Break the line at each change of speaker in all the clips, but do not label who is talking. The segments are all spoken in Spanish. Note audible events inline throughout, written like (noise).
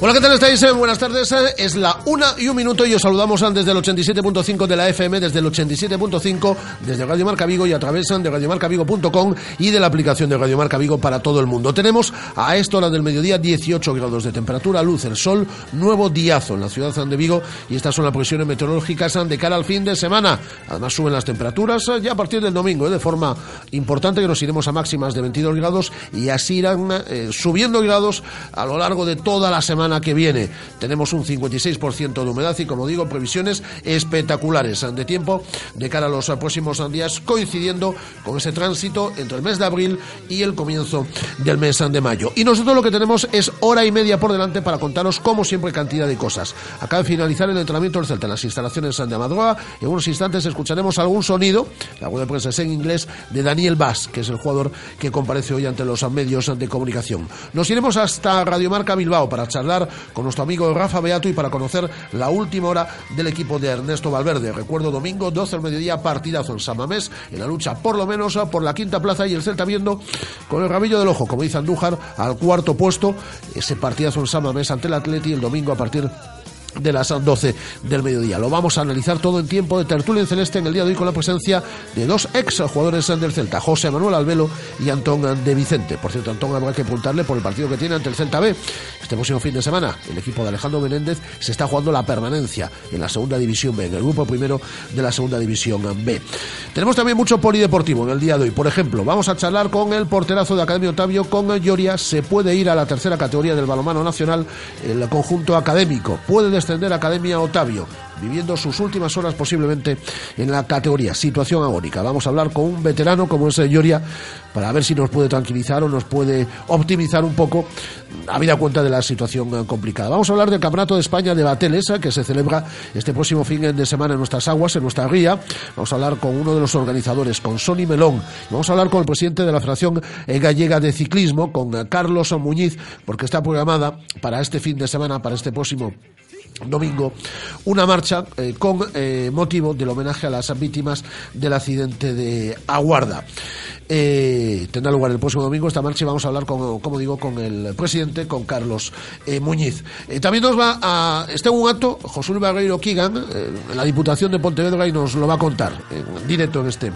Hola, ¿qué tal estáis? Eh, buenas tardes. Eh, es la una y un minuto y os saludamos desde el 87.5 de la FM, desde el 87.5, desde Radio Marca Vigo y a través de radiomarcavigo.com y de la aplicación de Radio Marca Vigo para todo el mundo. Tenemos a esta hora del mediodía 18 grados de temperatura, luz, el sol, nuevo diazo en la ciudad de Vigo y estas son las previsiones meteorológicas de cara al fin de semana. Además suben las temperaturas eh, ya a partir del domingo de forma importante que nos iremos a máximas de 22 grados y así irán subiendo grados a lo largo de toda la semana que viene. Tenemos un 56% de humedad y, como digo, previsiones espectaculares de tiempo de cara a los próximos días, coincidiendo con ese tránsito entre el mes de abril y el comienzo del mes de mayo. Y nosotros lo que tenemos es hora y media por delante para contaros, como siempre, cantidad de cosas. Acaba de finalizar el entrenamiento del Celta en las instalaciones de Amadroa. En unos instantes escucharemos algún sonido, la web de prensa es en inglés, de Daniel Vaz, que es el jugador que comparece hoy ante los medios de comunicación. Nos iremos hasta Radiomarca Bilbao para charlar con nuestro amigo Rafa Beato y para conocer la última hora del equipo de Ernesto Valverde. Recuerdo domingo 12 al mediodía partidazo en Samamés en la lucha por lo menos por la quinta plaza y el Celta viendo con el rabillo del ojo, como dice Andújar, al cuarto puesto ese partidazo en Samamés ante el Atleti el domingo a partir las 12 del mediodía. Lo vamos a analizar todo en tiempo de tertulia en celeste en el día de hoy con la presencia de dos ex jugadores del Celta, José Manuel Albelo y Antón de Vicente. Por cierto, Antón habrá que preguntarle por el partido que tiene ante el Celta B. Este próximo fin de semana, el equipo de Alejandro Menéndez se está jugando la permanencia en la segunda división B, en el grupo primero de la segunda división B. Tenemos también mucho polideportivo en el día de hoy. Por ejemplo, vamos a charlar con el porterazo de Academia Otavio, con Lloria. Se puede ir a la tercera categoría del balomano nacional, el conjunto académico. Puede descender Academia Otavio, viviendo sus últimas horas posiblemente en la categoría. Situación agónica. Vamos a hablar con un veterano como es Lloria para ver si nos puede tranquilizar o nos puede optimizar un poco, habida cuenta de la situación complicada. Vamos a hablar del Campeonato de España de Batelesa, que se celebra este próximo fin de semana en nuestras aguas, en nuestra ría. Vamos a hablar con uno de los organizadores, con Sony Melón. Vamos a hablar con el presidente de la Federación Gallega de Ciclismo, con Carlos Muñiz, porque está programada para este fin de semana, para este próximo domingo una marcha eh, con eh, motivo del homenaje a las víctimas del accidente de Aguarda. Eh, tendrá lugar el próximo domingo esta marcha y vamos a hablar, con, como digo, con el presidente, con Carlos Muñiz. también nos va a... Está en un acto José Luis Barreiro Kigan, la Diputación de Pontevedra, y nos lo va a contar directo en este,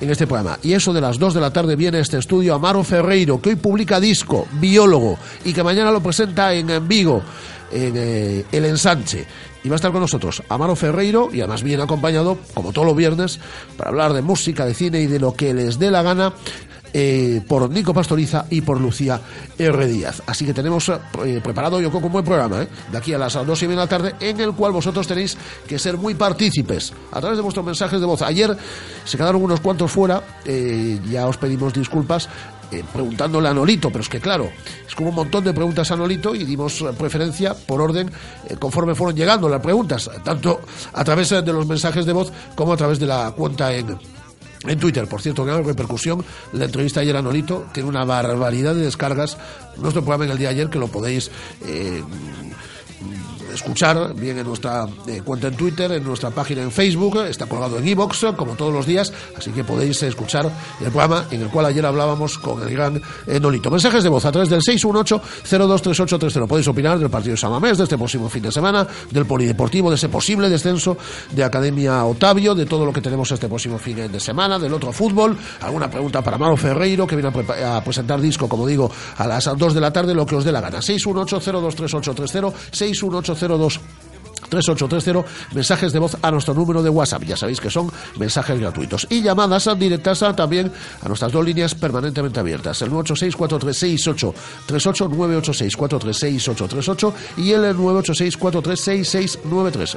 en este programa. Y eso de las 2 de la tarde viene este estudio Amaro Ferreiro, que hoy publica disco, biólogo, y que mañana lo presenta en Vigo eh, el ensanche. Y va a estar con nosotros Amaro Ferreiro y además bien acompañado, como todos los viernes, para hablar de música, de cine y de lo que les dé la gana. Eh, por Nico Pastoriza y por Lucía R. Díaz. Así que tenemos eh, preparado, yo creo, un buen programa, de aquí a las dos y media de la tarde, en el cual vosotros tenéis que ser muy partícipes a través de vuestros mensajes de voz. Ayer se quedaron unos cuantos fuera, ya os pedimos disculpas, eh, preguntándole a Nolito, pero es que claro, es como un montón de preguntas a Nolito y dimos eh, preferencia por orden eh, conforme fueron llegando las preguntas, tanto a través de los mensajes de voz como a través de la cuenta en, en Twitter, por cierto, gran repercusión. La entrevista ayer a Nolito tiene una barbaridad de descargas. Nuestro programa en el día de ayer, que lo podéis escuchar bien en nuestra eh, cuenta en Twitter, en nuestra página en Facebook, está colgado en iBox como todos los días, así que podéis escuchar el programa en el cual ayer hablábamos con el gran eh, Nolito. Mensajes de voz a través del 618-023830. Podéis opinar del partido de Samamés, de este próximo fin de semana, del polideportivo, de ese posible descenso de Academia Otavio, de todo lo que tenemos este próximo fin de semana, del otro fútbol, alguna pregunta para Maro Ferreiro, que viene a, a presentar disco, como digo, a las 2 de la tarde, lo que os dé la gana. 618-023830, 618 0202 3830, mensajes de voz a nuestro número de WhatsApp. Ya sabéis que son mensajes gratuitos. Y llamadas directas también a nuestras dos líneas permanentemente abiertas. El 986-436-838, 986-436-838 y el 986-436-693,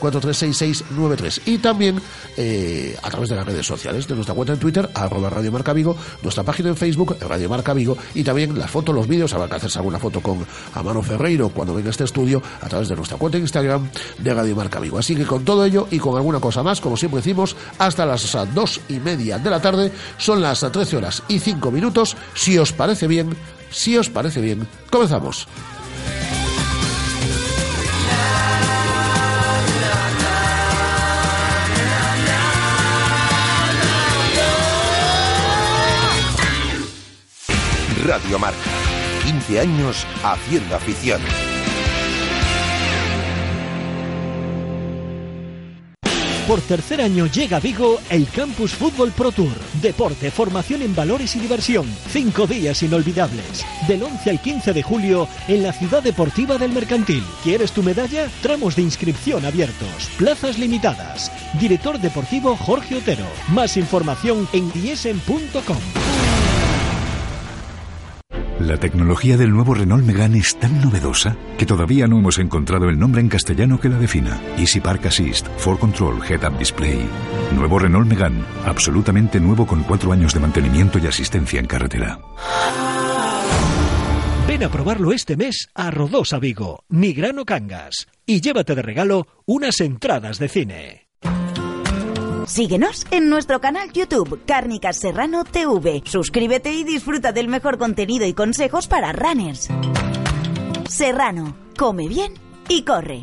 986-436-693. Y también eh, a través de las redes sociales, de nuestra cuenta en Twitter, arroba Radio Marca Vigo, nuestra página en Facebook, Radio Marca Vigo, y también las fotos, los vídeos, habrá que hacerse alguna foto con Amaro Ferreiro cuando venga a este estudio a través de nuestra cuenta en Instagram de Radio Marca Vigo. Así que con todo ello y con alguna cosa más, como siempre decimos, hasta las dos y media de la tarde, son las 13 horas y 5 minutos. Si os parece bien, si os parece bien, comenzamos.
Radio Marca. 15 años haciendo afición.
Por tercer año llega a Vigo el Campus Fútbol Pro Tour. Deporte, formación en valores y diversión. Cinco días inolvidables. Del 11 al 15 de julio en la Ciudad Deportiva del Mercantil. ¿Quieres tu medalla? Tramos de inscripción abiertos. Plazas limitadas. Director deportivo Jorge Otero. Más información en diesen.com.
La tecnología del nuevo Renault Megane es tan novedosa que todavía no hemos encontrado el nombre en castellano que la defina. Easy Park Assist, For Control, Head Up Display. Nuevo Renault Megane, absolutamente nuevo con cuatro años de mantenimiento y asistencia en carretera.
Ven a probarlo este mes a Rodosa Vigo, Nigrano Cangas, y llévate de regalo unas entradas de cine.
Síguenos en nuestro canal YouTube Cárnicas Serrano TV. Suscríbete y disfruta del mejor contenido y consejos para runners. Serrano, come bien y corre.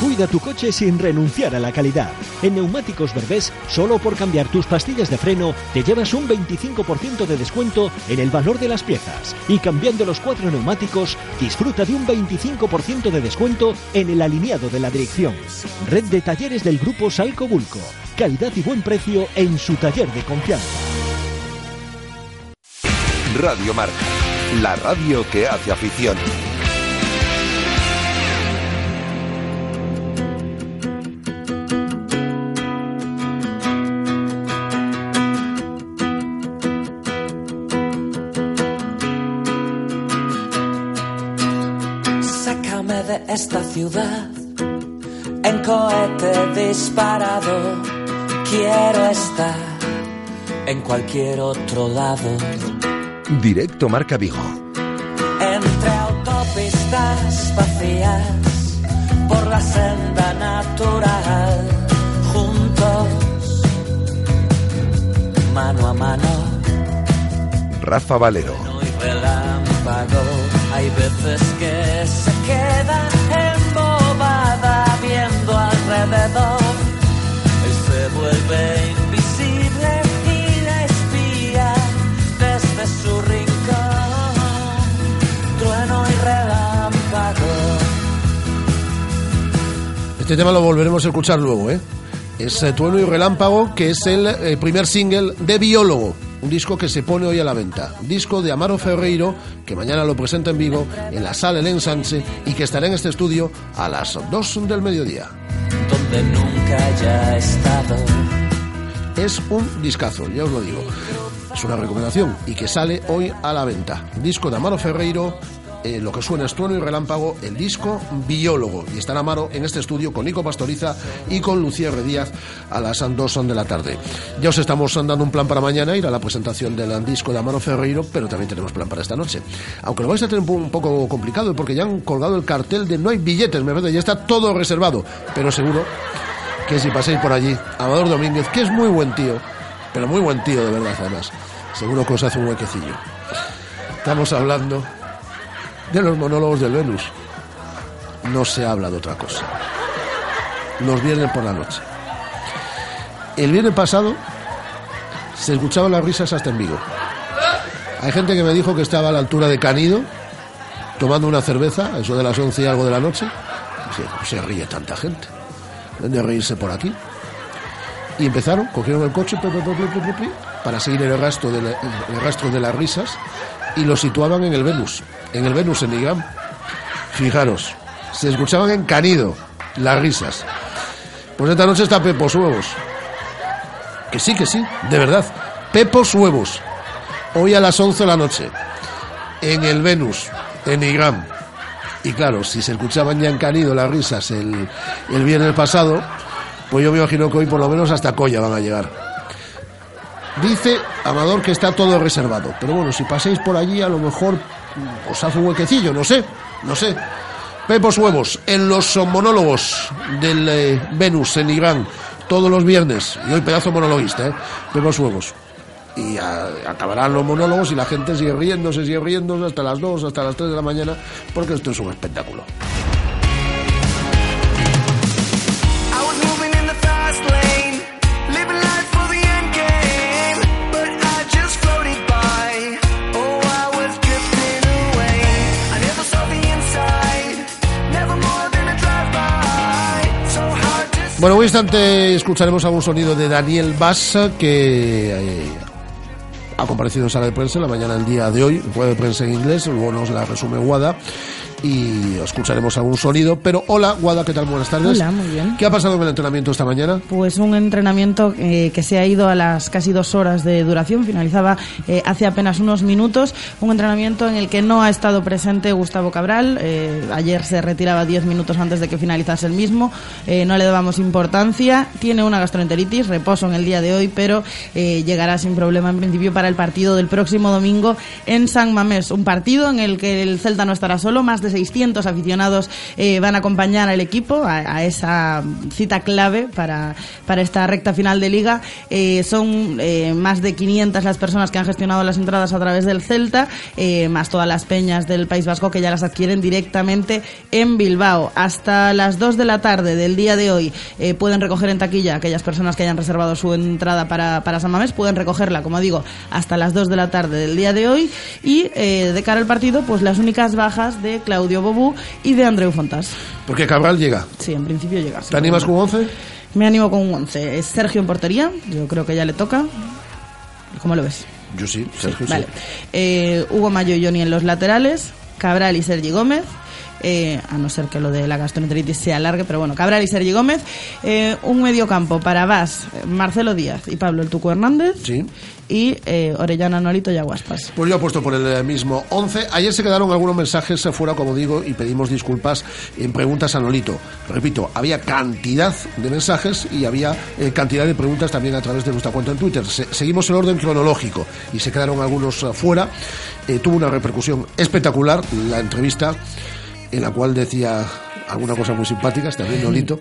Cuida tu coche sin renunciar a la calidad. En Neumáticos Berbés, solo por cambiar tus pastillas de freno, te llevas un 25% de descuento en el valor de las piezas. Y cambiando los cuatro neumáticos, disfruta de un 25% de descuento en el alineado de la dirección. Red de talleres del grupo Salco Bulco. Calidad y buen precio en su taller de confianza.
Radio Marca. La radio que hace afición.
Disparado. Quiero estar en cualquier otro lado.
Directo Marca Vigo.
Entre autopistas vacías por la senda natural. Juntos, mano a mano.
Rafa Valero.
Hay veces que se queda
Este tema lo volveremos a escuchar luego, ¿eh? Es eh, Trueno y Relámpago, que es el eh, primer single de Biólogo, un disco que se pone hoy a la venta. Disco de Amaro Ferreiro, que mañana lo presenta en Vigo, en la sala El Ensanche, y que estará en este estudio a las 2 del mediodía.
Donde nunca haya estado.
Es un discazo, ya os lo digo. Es una recomendación y que sale hoy a la venta. Disco de Amaro Ferreiro eh, lo que suena es y relámpago, el disco Biólogo. Y estará Amaro en este estudio con Nico Pastoriza y con Lucía R. Díaz a las 2 de la tarde. Ya os estamos dando un plan para mañana, ir a la presentación del disco de Amaro Ferreiro, pero también tenemos plan para esta noche. Aunque lo vais a tener un, po- un poco complicado porque ya han colgado el cartel de no hay billetes, me parece, ya está todo reservado. Pero seguro que si pasáis por allí, Amador Domínguez, que es muy buen tío, pero muy buen tío de verdad además, seguro que os hace un huequecillo. Estamos hablando de los monólogos del Venus. No se habla de otra cosa. Los viernes por la noche. El viernes pasado se escuchaban las risas hasta en Vigo. Hay gente que me dijo que estaba a la altura de Canido, tomando una cerveza, eso de las 11 y algo de la noche. Se, ríe tanta gente. De reírse por aquí. Y empezaron, cogieron el coche para seguir el rastro, el rastro de las risas y lo situaban en el Venus, en el Venus en Igram. Fijaros, se escuchaban en Canido las risas. Pues esta noche está Pepos Huevos. Que sí, que sí, de verdad. Pepos Huevos. Hoy a las 11 de la noche. En el Venus, en Igram. Y claro, si se escuchaban ya en Canido las risas el, el viernes pasado, pues yo me imagino que hoy por lo menos hasta Colla van a llegar. Dice Amador que está todo reservado. Pero bueno, si pasáis por allí, a lo mejor mm, os hace un huequecillo, no sé, no sé. Pepos Huevos, en los monólogos del eh, Venus en Irán, todos los viernes. Y hoy pedazo monologuista, ¿eh? Pepos Huevos. Y a- acabarán los monólogos y la gente sigue riéndose, sigue riéndose hasta las 2, hasta las 3 de la mañana, porque esto es un espectáculo. Bueno, en un instante escucharemos algún sonido de Daniel Bass que eh, ha comparecido en sala de prensa en la mañana del día de hoy, de prensa en inglés, luego nos la resume Guada y escucharemos algún sonido. Pero hola, Guada, ¿qué tal? Buenas tardes.
Hola, muy bien.
¿Qué ha pasado en el entrenamiento esta mañana?
Pues un entrenamiento eh, que se ha ido a las casi dos horas de duración, finalizaba eh, hace apenas unos minutos, un entrenamiento en el que no ha estado presente Gustavo Cabral, eh, ayer se retiraba diez minutos antes de que finalizase el mismo, eh, no le dábamos importancia, tiene una gastroenteritis, reposo en el día de hoy, pero eh, llegará sin problema en principio para el partido del próximo domingo en San Mamés, un partido en el que el Celta no estará solo, más de 600 aficionados eh, van a acompañar al equipo a, esa cita clave para, para esta recta final de liga. Eh, son eh, más de 500 las personas que han gestionado las entradas a través del Celta, eh, más todas las peñas del País Vasco que ya las adquieren directamente en Bilbao. Hasta las 2 de la tarde del día de hoy eh, pueden recoger en taquilla aquellas personas que hayan reservado su entrada para, para San Mamés, pueden recogerla, como digo, hasta las 2 de la tarde del día de hoy. Y de cara al partido, pues las únicas bajas de Claudio Bobú y de Andreu Fontas.
Porque Cabral llega.
Sí, en principio llega.
¿Te animas con 11?
Me animo con un 11. Es Sergio en portería, yo creo que ya le toca. ¿Cómo lo ves?
Yo sí, Sergio sí.
Vale. Eh, Hugo Mayo y Johnny en los laterales, Cabral y Sergi Gómez. Eh, a no ser que lo de la gastroenteritis se alargue, pero bueno, Cabral y Sergi Gómez. eh, un medio campo para Vas, Marcelo Díaz y Pablo El Tuco Hernández.
Sí.
Y eh, Orellana Norito y Aguaspas.
Pues yo apuesto por el eh, mismo 11. Ayer se quedaron algunos mensajes eh, fuera, como digo, y pedimos disculpas en preguntas a Nolito. Repito, había cantidad de mensajes y había cantidad de preguntas también a través de nuestra cuenta en Twitter. Se- seguimos el orden cronológico y se quedaron algunos fuera. Eh, tuvo una repercusión espectacular la entrevista en la cual decía alguna cosa muy simpática, está bien Nolito,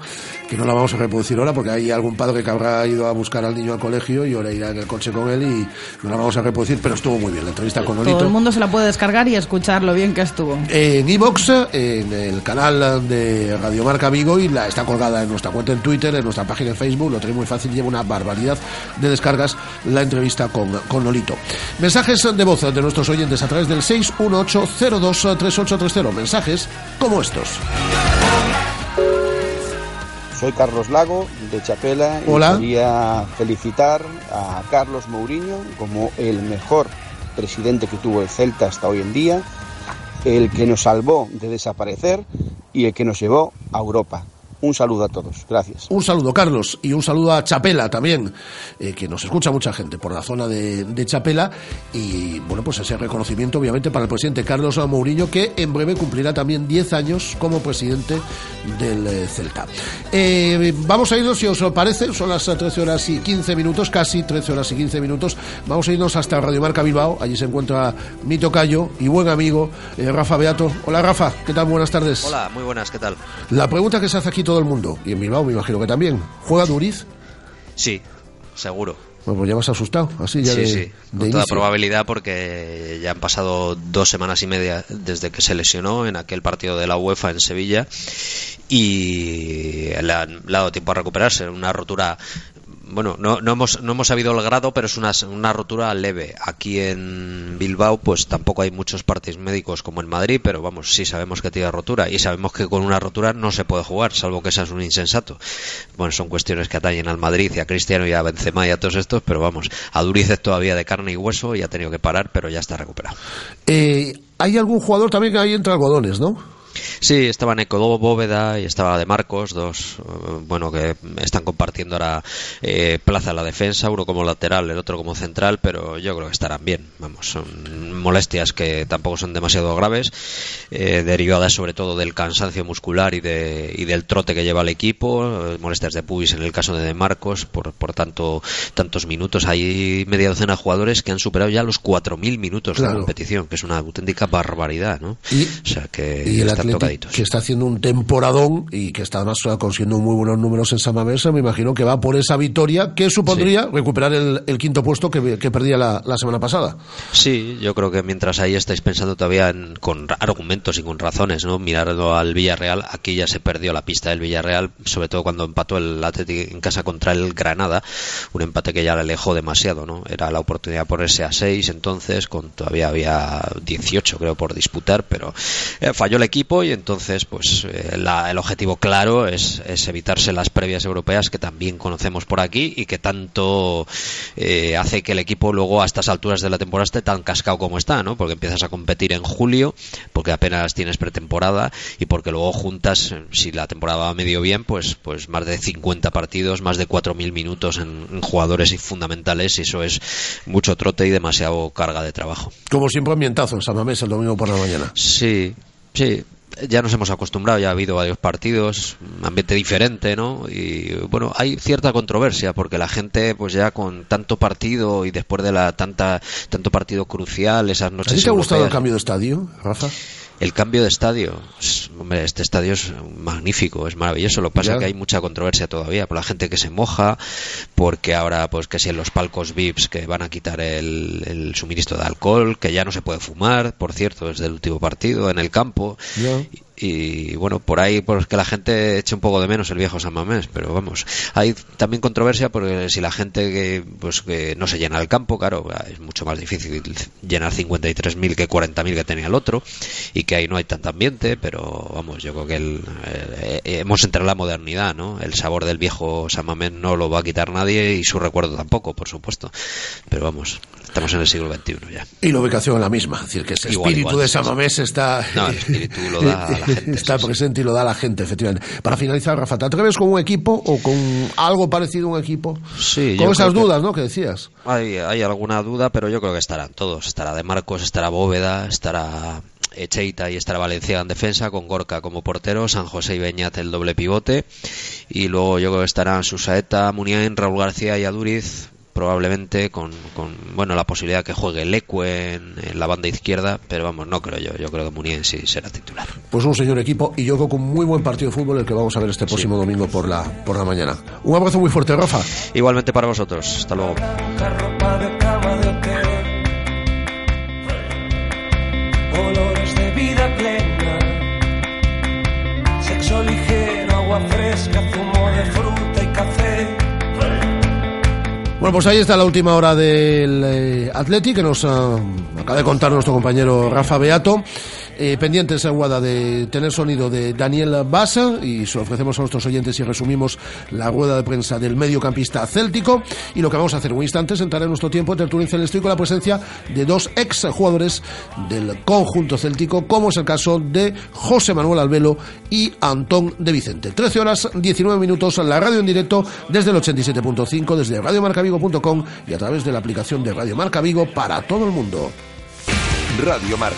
que no la vamos a reproducir ahora porque hay algún padre que habrá ido a buscar al niño al colegio y ahora irá en el coche con él y no la vamos a reproducir, pero estuvo muy bien la entrevista con Nolito.
Todo el mundo se la puede descargar y escuchar lo bien que estuvo.
En iVox, en el canal de Radio Marca Vigo y la está colgada en nuestra cuenta en Twitter, en nuestra página en Facebook, lo tenéis muy fácil, lleva una barbaridad de descargas la entrevista con, con Nolito. Mensajes de voz de nuestros oyentes a través del 618-023830, mensajes como estos.
Soy Carlos Lago, de Chapela, y quería felicitar a Carlos Mourinho como el mejor presidente que tuvo el Celta hasta hoy en día, el que nos salvó de desaparecer y el que nos llevó a Europa. Un saludo a todos. Gracias.
Un saludo, Carlos, y un saludo a Chapela también, eh, que nos escucha mucha gente por la zona de, de Chapela. Y bueno, pues ese reconocimiento, obviamente, para el presidente Carlos Mourinho, que en breve cumplirá también 10 años como presidente del eh, Celta. Eh, vamos a irnos, si os parece, son las 13 horas y 15 minutos, casi 13 horas y 15 minutos. Vamos a irnos hasta Radio Marca Bilbao. Allí se encuentra mi tocayo y buen amigo eh, Rafa Beato. Hola, Rafa, ¿qué tal? Buenas tardes.
Hola, muy buenas, ¿qué tal?
La pregunta que se hace aquí todo el mundo, y en Bilbao me imagino que también, ¿juega Duriz?
Sí, seguro.
Bueno, pues ya me has asustado, así ya
sí,
de,
sí,
de
con toda
inicio.
probabilidad porque ya han pasado dos semanas y media desde que se lesionó en aquel partido de la UEFA en Sevilla y le han, dado tiempo a recuperarse. Una rotura, bueno, no, no, hemos, no hemos sabido el grado, pero es una, una rotura leve. Aquí en Bilbao pues tampoco hay muchos partes médicos como en Madrid, pero vamos, sí sabemos que tiene rotura y sabemos que con una rotura no se puede jugar, salvo que seas un insensato. Bueno, son cuestiones que atañen al Madrid y a Cristiano y a Benzema y a todos estos, pero vamos, a Duriz es todavía de carne y hueso y ha tenido que parar, pero ya está recuperado.
Eh, hay algún jugador también que hay entre algodones, ¿no?
Sí, estaba Neco Bóveda y estaba De Marcos, dos, eh, bueno, que están compartiendo ahora eh, plaza en la defensa, uno como lateral, el otro como central, pero yo creo que estarán bien. Vamos, son molestias que tampoco son demasiado graves, eh, derivadas sobre todo del cansancio muscular y, de, y del trote que lleva el equipo, eh, molestias de pubis en el caso de De Marcos, por, por tanto, tantos minutos. Hay media docena de jugadores que han superado ya los 4.000 minutos
Claro.
de competición, que es una auténtica barbaridad, ¿no?
Y-
o sea que
y el
están
Athletic, que está haciendo un temporadón y que está además consiguiendo muy buenos números en Mamés, me imagino que va por esa victoria que supondría recuperar el, el quinto puesto que, que perdía la, la semana pasada.
Sí, yo creo que mientras ahí estáis pensando todavía en- con argumentos y con razones, ¿no? Mirando al Villarreal, aquí ya se perdió la pista del Villarreal, sobre todo cuando empató el Athletic en casa contra el Granada, un empate que ya le alejó demasiado, ¿no? Era la oportunidad de ponerse a 6 entonces, con todavía había 18 creo por disputar, pero eh, falló el equipo y entonces pues eh, la- el objetivo claro es, es evitarse las previas europeas que también conocemos por aquí y que tanto eh, hace que el equipo luego a estas alturas de la temporada esté tan cascado como está, ¿no? Porque empiezas a competir en julio, porque apenas tienes pretemporada y porque luego juntas, eh, si la temporada va medio bien, pues, pues más de 50 partidos, más de 4.000 minutos en, en jugadores fundamentales y eso es mucho trote y demasiado carga de trabajo.
Como siempre, ambientazo en San Mamés el domingo por la mañana.
Sí, sí. Ya nos hemos acostumbrado, ya ha habido varios partidos, ambiente diferente, ¿no? Y bueno, hay cierta controversia porque la gente, pues ya con tanto partido y después de la tanta tanto partido crucial, esas
¿A
noches
ti te ha gustado el cambio de estadio, Rafa?
El cambio de estadio, es- hombre, este estadio es magnífico, es maravilloso. Lo que pasa es que hay mucha controversia todavía por la gente que se moja, porque ahora, pues que si en los palcos VIPs que van a quitar el, el suministro de alcohol, que ya no se puede fumar, por cierto, desde el último partido en el campo. Y, bueno, por ahí pues que la gente eche un poco de menos el viejo San Mamés, pero vamos, hay también controversia porque si la gente que pues que no se llena el campo, claro, es mucho más difícil llenar 53.000 que 40.000 que tenía el otro y que ahí no hay tanto ambiente, pero vamos, yo creo que el, eh, eh, hemos entrado en la modernidad, ¿no? El sabor del viejo San Mamés no lo va a quitar nadie y su recuerdo tampoco, por supuesto. Pero vamos, estamos en el siglo XXI ya.
Y la ubicación es la misma, es decir, que ese
Igual,
espíritu
igual,
de
sí,
San
sí.
Mamés está...
No, el espíritu lo da a la gente, (laughs)
está
sí, sí.
presente y lo da a la gente, efectivamente. Para finalizar, Rafa, ¿te atreves con un equipo o con algo parecido a un equipo?
Sí,
con esas
que-
dudas, ¿no?, que decías.
Hay, hay alguna duda, pero yo creo que estarán todos. Estará De Marcos, estará Bóveda, estará Echeita y estará Valencia en defensa, con Gorka como portero, San José y Beñat el doble pivote. Y luego yo creo que estarán Susaeta, Muniain, Raúl García y Aduriz, probablemente con, con bueno la posibilidad que juegue Leque en, en la banda izquierda, pero vamos, no creo yo. Yo creo que Muniain sí será titular.
Pues un señor equipo y yo creo que un muy buen partido de fútbol el que vamos a ver este próximo domingo por la, por la mañana. Un abrazo muy fuerte, Rafa.
Igualmente para vosotros. Hasta luego.
ropa de cama de hotel, olores de vida plena, sexo ligero, agua fresca,
Bueno, pues ahí está la última hora del eh, Atleti que nos acaba acaba de contar nuestro compañero Rafa Beato. Eh, pendientes en Guada de tener sonido de Daniel Basa y se ofrecemos a nuestros oyentes y resumimos la rueda de prensa del mediocampista céltico. Y lo que vamos a hacer en un instante es entrar en nuestro tiempo de tertulia celeste con la presencia de dos ex jugadores del conjunto céltico, como es el caso de José Manuel Albelo y Antón de Vicente. 13 horas 19 minutos, la radio en directo desde el 87.5, desde radiomarcavigo.com y a través de la aplicación de Radio Marca Vigo para todo el mundo.
Radio Marca,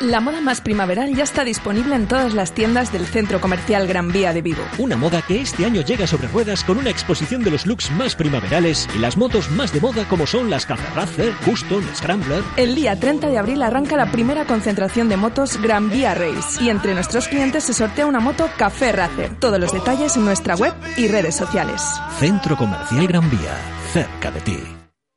La moda más primaveral ya está disponible en todas las tiendas del Centro Comercial Gran Vía de Vigo.
Una moda que este año llega sobre ruedas con una exposición de los looks más primaverales y las motos más de moda como son las Café Racer, Custom, Scrambler.
El día 30 de abril arranca la primera concentración de motos Gran Vía Race y entre nuestros clientes se sortea una moto Café Racer. Todos los detalles en nuestra web y redes sociales.
Centro Comercial Gran Vía, cerca de ti.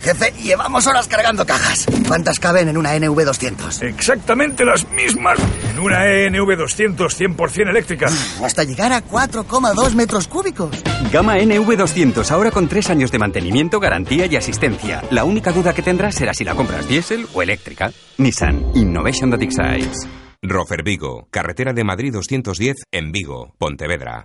Jefe, llevamos horas cargando cajas. ¿Cuántas caben en una NV200?
Exactamente las mismas en una E NV200 100% eléctrica.
Hasta llegar a 4,2 metros cúbicos.
Gama NV200, ahora con tres años de mantenimiento, garantía y asistencia. La única duda que tendrás será si la compras diésel o eléctrica. Nissan Innovation that excites.
Rofer Vigo, carretera de Madrid 210 en Vigo, Pontevedra.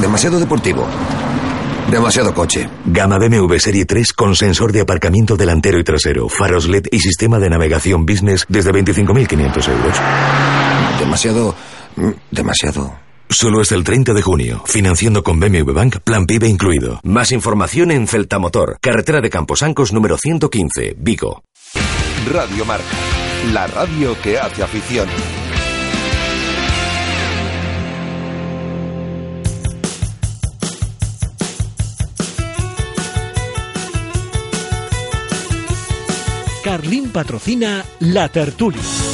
Demasiado deportivo. Demasiado coche.
Gama BMW Serie 3 con sensor de aparcamiento delantero y trasero, faros LED y sistema de navegación business desde 25.500 euros.
Demasiado... mm, Demasiado...
Solo hasta el 30 de junio. Financiando con BMW Bank, plan PIB incluido.
Más información en Celta Motor, carretera de Camposancos número 115, Vigo.
Radio Marca, la radio que hace afición.
Carlín patrocina La Tertulia.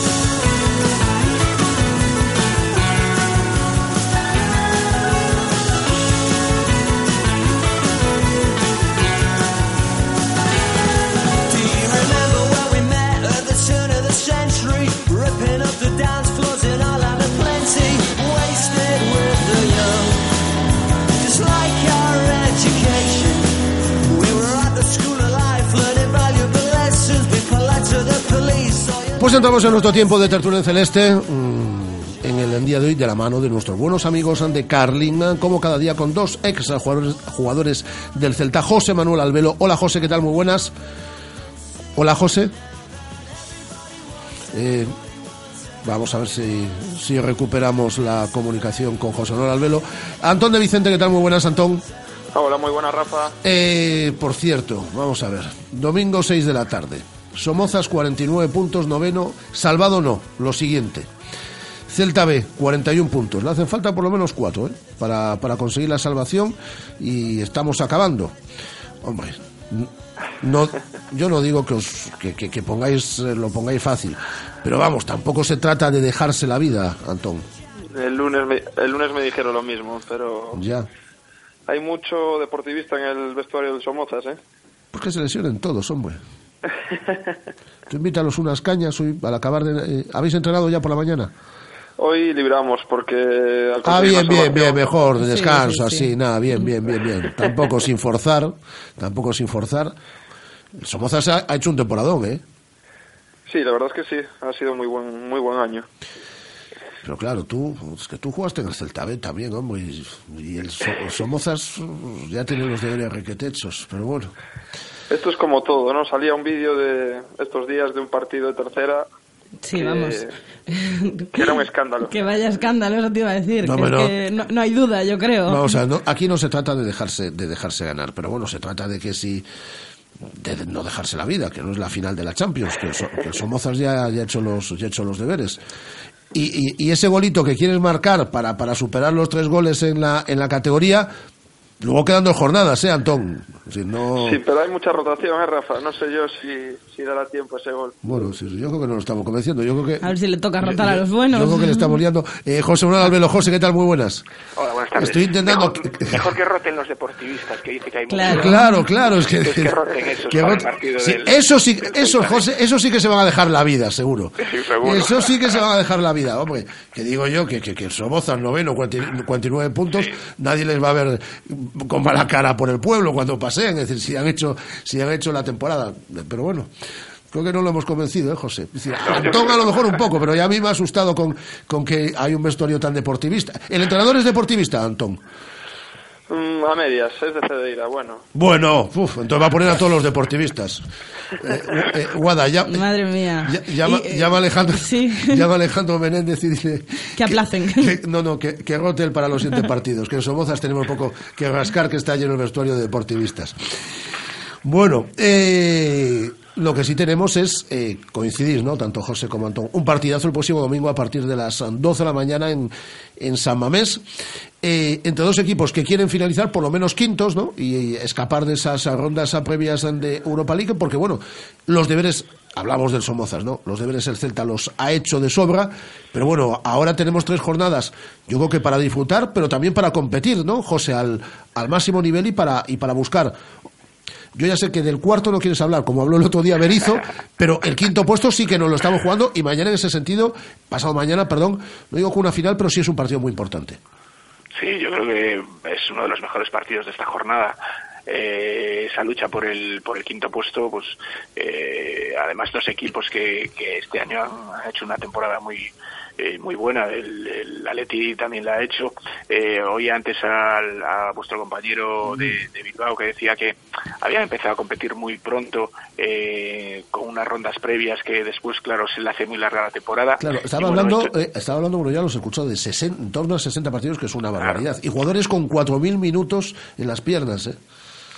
Pues entramos en nuestro tiempo de tertulia en celeste. mm, En el día de hoy, de la mano de nuestros buenos amigos de Carling, como cada día con dos ex jugadores, jugadores del Celta, José Manuel Albelo. Hola José, ¿qué tal? Muy buenas. Hola José. Eh, vamos a ver si, si recuperamos la comunicación con José Manuel Albelo. Antón de Vicente, ¿qué tal? Muy buenas, Antón.
Hola, muy buena, Rafa.
Eh, por cierto, vamos a ver. Domingo 6 de la tarde. Somozas 49 puntos, noveno. Salvado no. Lo siguiente. Celta B, 41 puntos. Le hacen falta por lo menos 4 ¿eh? para, para conseguir la salvación y estamos acabando. Hombre, no, yo no digo que, os, que, que- que pongáis, eh, lo pongáis fácil, pero vamos, tampoco se trata de dejarse la vida, Antón.
El lunes, me, el lunes me dijeron lo mismo, pero
Ya.
hay mucho deportivista en el vestuario del Somozas, ¿eh?
Pues que se lesionen todos, hombre. (laughs) Tú invítalos unas cañas hoy, al acabar de... eh, ¿Habéis entrenado ya por la mañana?
Hoy libramos porque... al
Ah, bien, bien, bien, mejor, de
Sí,
descanso,
sí, sí.
así, nada, bien, bien, bien, bien. (laughs) Tampoco sin forzar, tampoco sin forzar. El Somozas ha, ha hecho un temporadón, ¿eh?
Sí, la verdad es que sí, ha sido muy buen, muy buen año.
Pero claro, tú, es que tú jugaste en el Celta B también, hombre, y, y el, So- el Somozas ya tiene los deberes requetechos, pero bueno.
Esto es como todo, ¿no? Salía un vídeo de estos días de un partido de tercera.
Sí,
que-
vamos. (laughs)
Que era un escándalo.
Que vaya escándalo, eso te iba a decir.
No,
que es
pero-
que no, no hay duda, yo creo.
Vamos a ver, no- aquí no se trata de dejarse, de dejarse ganar, pero bueno, se trata de que si de no dejarse la vida, que no es la final de la Champions, que el, So- que Somozas ya, ya ha hecho los, ya ha hecho los deberes. Y, y- y ese golito que quieres marcar para, para superar los tres goles en la, en la categoría, luego quedando jornadas, ¿eh, Antón? Si no...
Sí, pero hay mucha rotación, ¿eh, Rafa? No sé yo si, si dará tiempo ese gol.
Bueno, sí, sí, yo creo que no lo estamos convenciendo. Yo creo que,
A ver si le toca rotar a los buenos.
yo creo que le estamos liando. Eh, José Manuel Albelo, José, ¿qué tal? Muy buenas.
Hola, buenas tardes.
Estoy intentando...
Mejor, mejor que roten los deportivistas, que dice que hay
Claro.
muchos.
Claro, claro, es que,
Es que roten esos
que
para el
roten-
partido
sí,
del-
eso sí,
del
eso. José, eso sí que se van a dejar la vida, seguro.
Sí, seguro.
Eso sí que se van a dejar la vida, hombre. Que digo yo que, que, que Somoza, noveno, 49 49 puntos, nadie les va a ver con mala cara por el pueblo cuando paseen, es decir, si han hecho, si han hecho la temporada. Pero bueno. Creo que no lo hemos convencido, ¿eh, José? Es Antón a lo mejor un poco, pero ya a mí me ha asustado con, con que hay un vestuario tan deportivista. ¿El entrenador es deportivista, Antón?
Mm, a medias, es de Cedeira, bueno.
Bueno, uf, entonces va a poner a todos los deportivistas. (laughs) Eh, eh, Guada, ya,
Madre mía.
ya- llama,
Y, eh,
llama Alejandro,
sí. (laughs)
llama Alejandro Menéndez y dice
Que aplacen.
que- no, no, que, que rote el para los siguientes (laughs) partidos, que en Somozas tenemos poco que rascar, que está lleno el vestuario de deportivistas. Bueno, eh, lo que sí tenemos es eh, coincidir, ¿no? Tanto José como Antón. Un partidazo el próximo domingo a partir de las 12 de la mañana en, en San Mamés. Eh, entre dos equipos que quieren finalizar por lo menos quintos, ¿no? Y, escapar de esas rondas previas de Europa League, porque bueno, los deberes, hablamos del Somozas, ¿no? Los deberes el Celta los ha hecho de sobra, pero bueno, ahora tenemos tres jornadas, yo creo que para disfrutar, pero también para competir, ¿no? José, al, al máximo nivel y para, y para buscar yo ya sé que del cuarto no quieres hablar, como habló el otro día Berizo, (laughs) pero el quinto puesto sí que nos lo estamos jugando y mañana en ese sentido, pasado mañana, perdón, no digo con una final, pero sí es un partido muy importante.
Sí, yo creo que es uno de los mejores partidos de esta jornada. Eh, esa lucha por el por el quinto puesto, pues eh, además dos equipos que, que este año han, hecho una temporada muy eh, muy buena. El, el Atleti también la ha hecho. Eh, hoy antes al, a vuestro compañero de, de Bilbao que decía que habían empezado a competir muy pronto eh, con unas rondas previas que después, claro, se le hace muy larga la temporada.
Claro, estaba
bueno,
hablando,
esto-
eh, estaba hablando, bueno, ya los he escuchado, de 60, en torno a 60 partidos, que es una barbaridad. Y jugadores con 4.000 minutos en las piernas, ¿eh?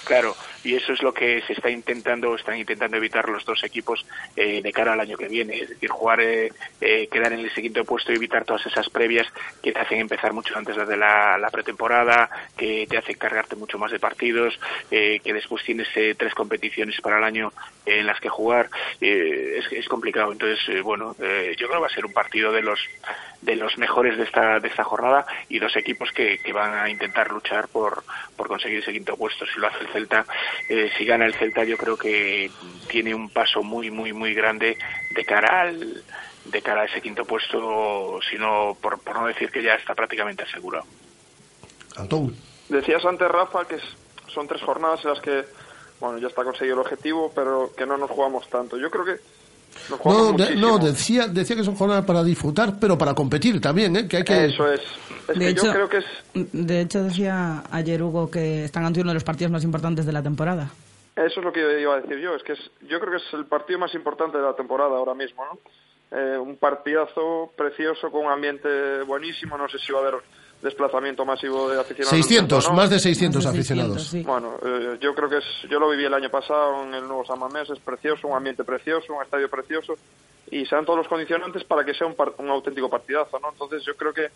Claro, y eso es lo que se está intentando, están intentando evitar los dos equipos eh, de cara al año que viene, es decir, jugar, eh, eh, quedar en el siguiente puesto y evitar todas esas previas que te hacen empezar mucho antes de la, pretemporada, que te hacen cargarte mucho más de partidos, eh, que después tienes eh, tres competiciones para el año en las que jugar, es, es complicado. Entonces, bueno, yo creo que va a ser un partido de los de los mejores de esta de esta jornada y dos equipos que, que van a intentar luchar por, por conseguir ese quinto puesto. Si lo hace el Celta, eh, si gana el Celta, yo creo que tiene un paso muy muy muy grande de cara al de cara a ese quinto puesto, sino por, por no decir que ya está prácticamente asegurado.
Antón.
Decías antes, Rafa, que es- son tres jornadas en las que, bueno, ya está conseguido el objetivo, pero que no nos jugamos tanto. Yo creo que
No, de-
muchísimo.
no decía, decía que son jornadas para disfrutar, pero para competir también, ¿eh? Que hay que...
Eso es. Es
De
que
hecho,
yo creo que es...
de hecho, decía ayer Hugo que están ante uno de los partidos más importantes de la temporada.
Eso es lo que iba a decir yo. Es que es, yo creo que es el partido más importante de la temporada ahora mismo, ¿no? Eh, un partidazo precioso con un ambiente buenísimo. No sé si va a haber desplazamiento masivo de aficionados.
600,
¿no?
más de 600 Más de 600, aficionados. sí.
Bueno, eh, yo creo que es, yo lo viví el año pasado en el nuevo San Mamés, es precioso, un ambiente precioso, un estadio precioso y se dan todos los condicionantes para que sea un, par- un auténtico partidazo, ¿no? Entonces yo creo que,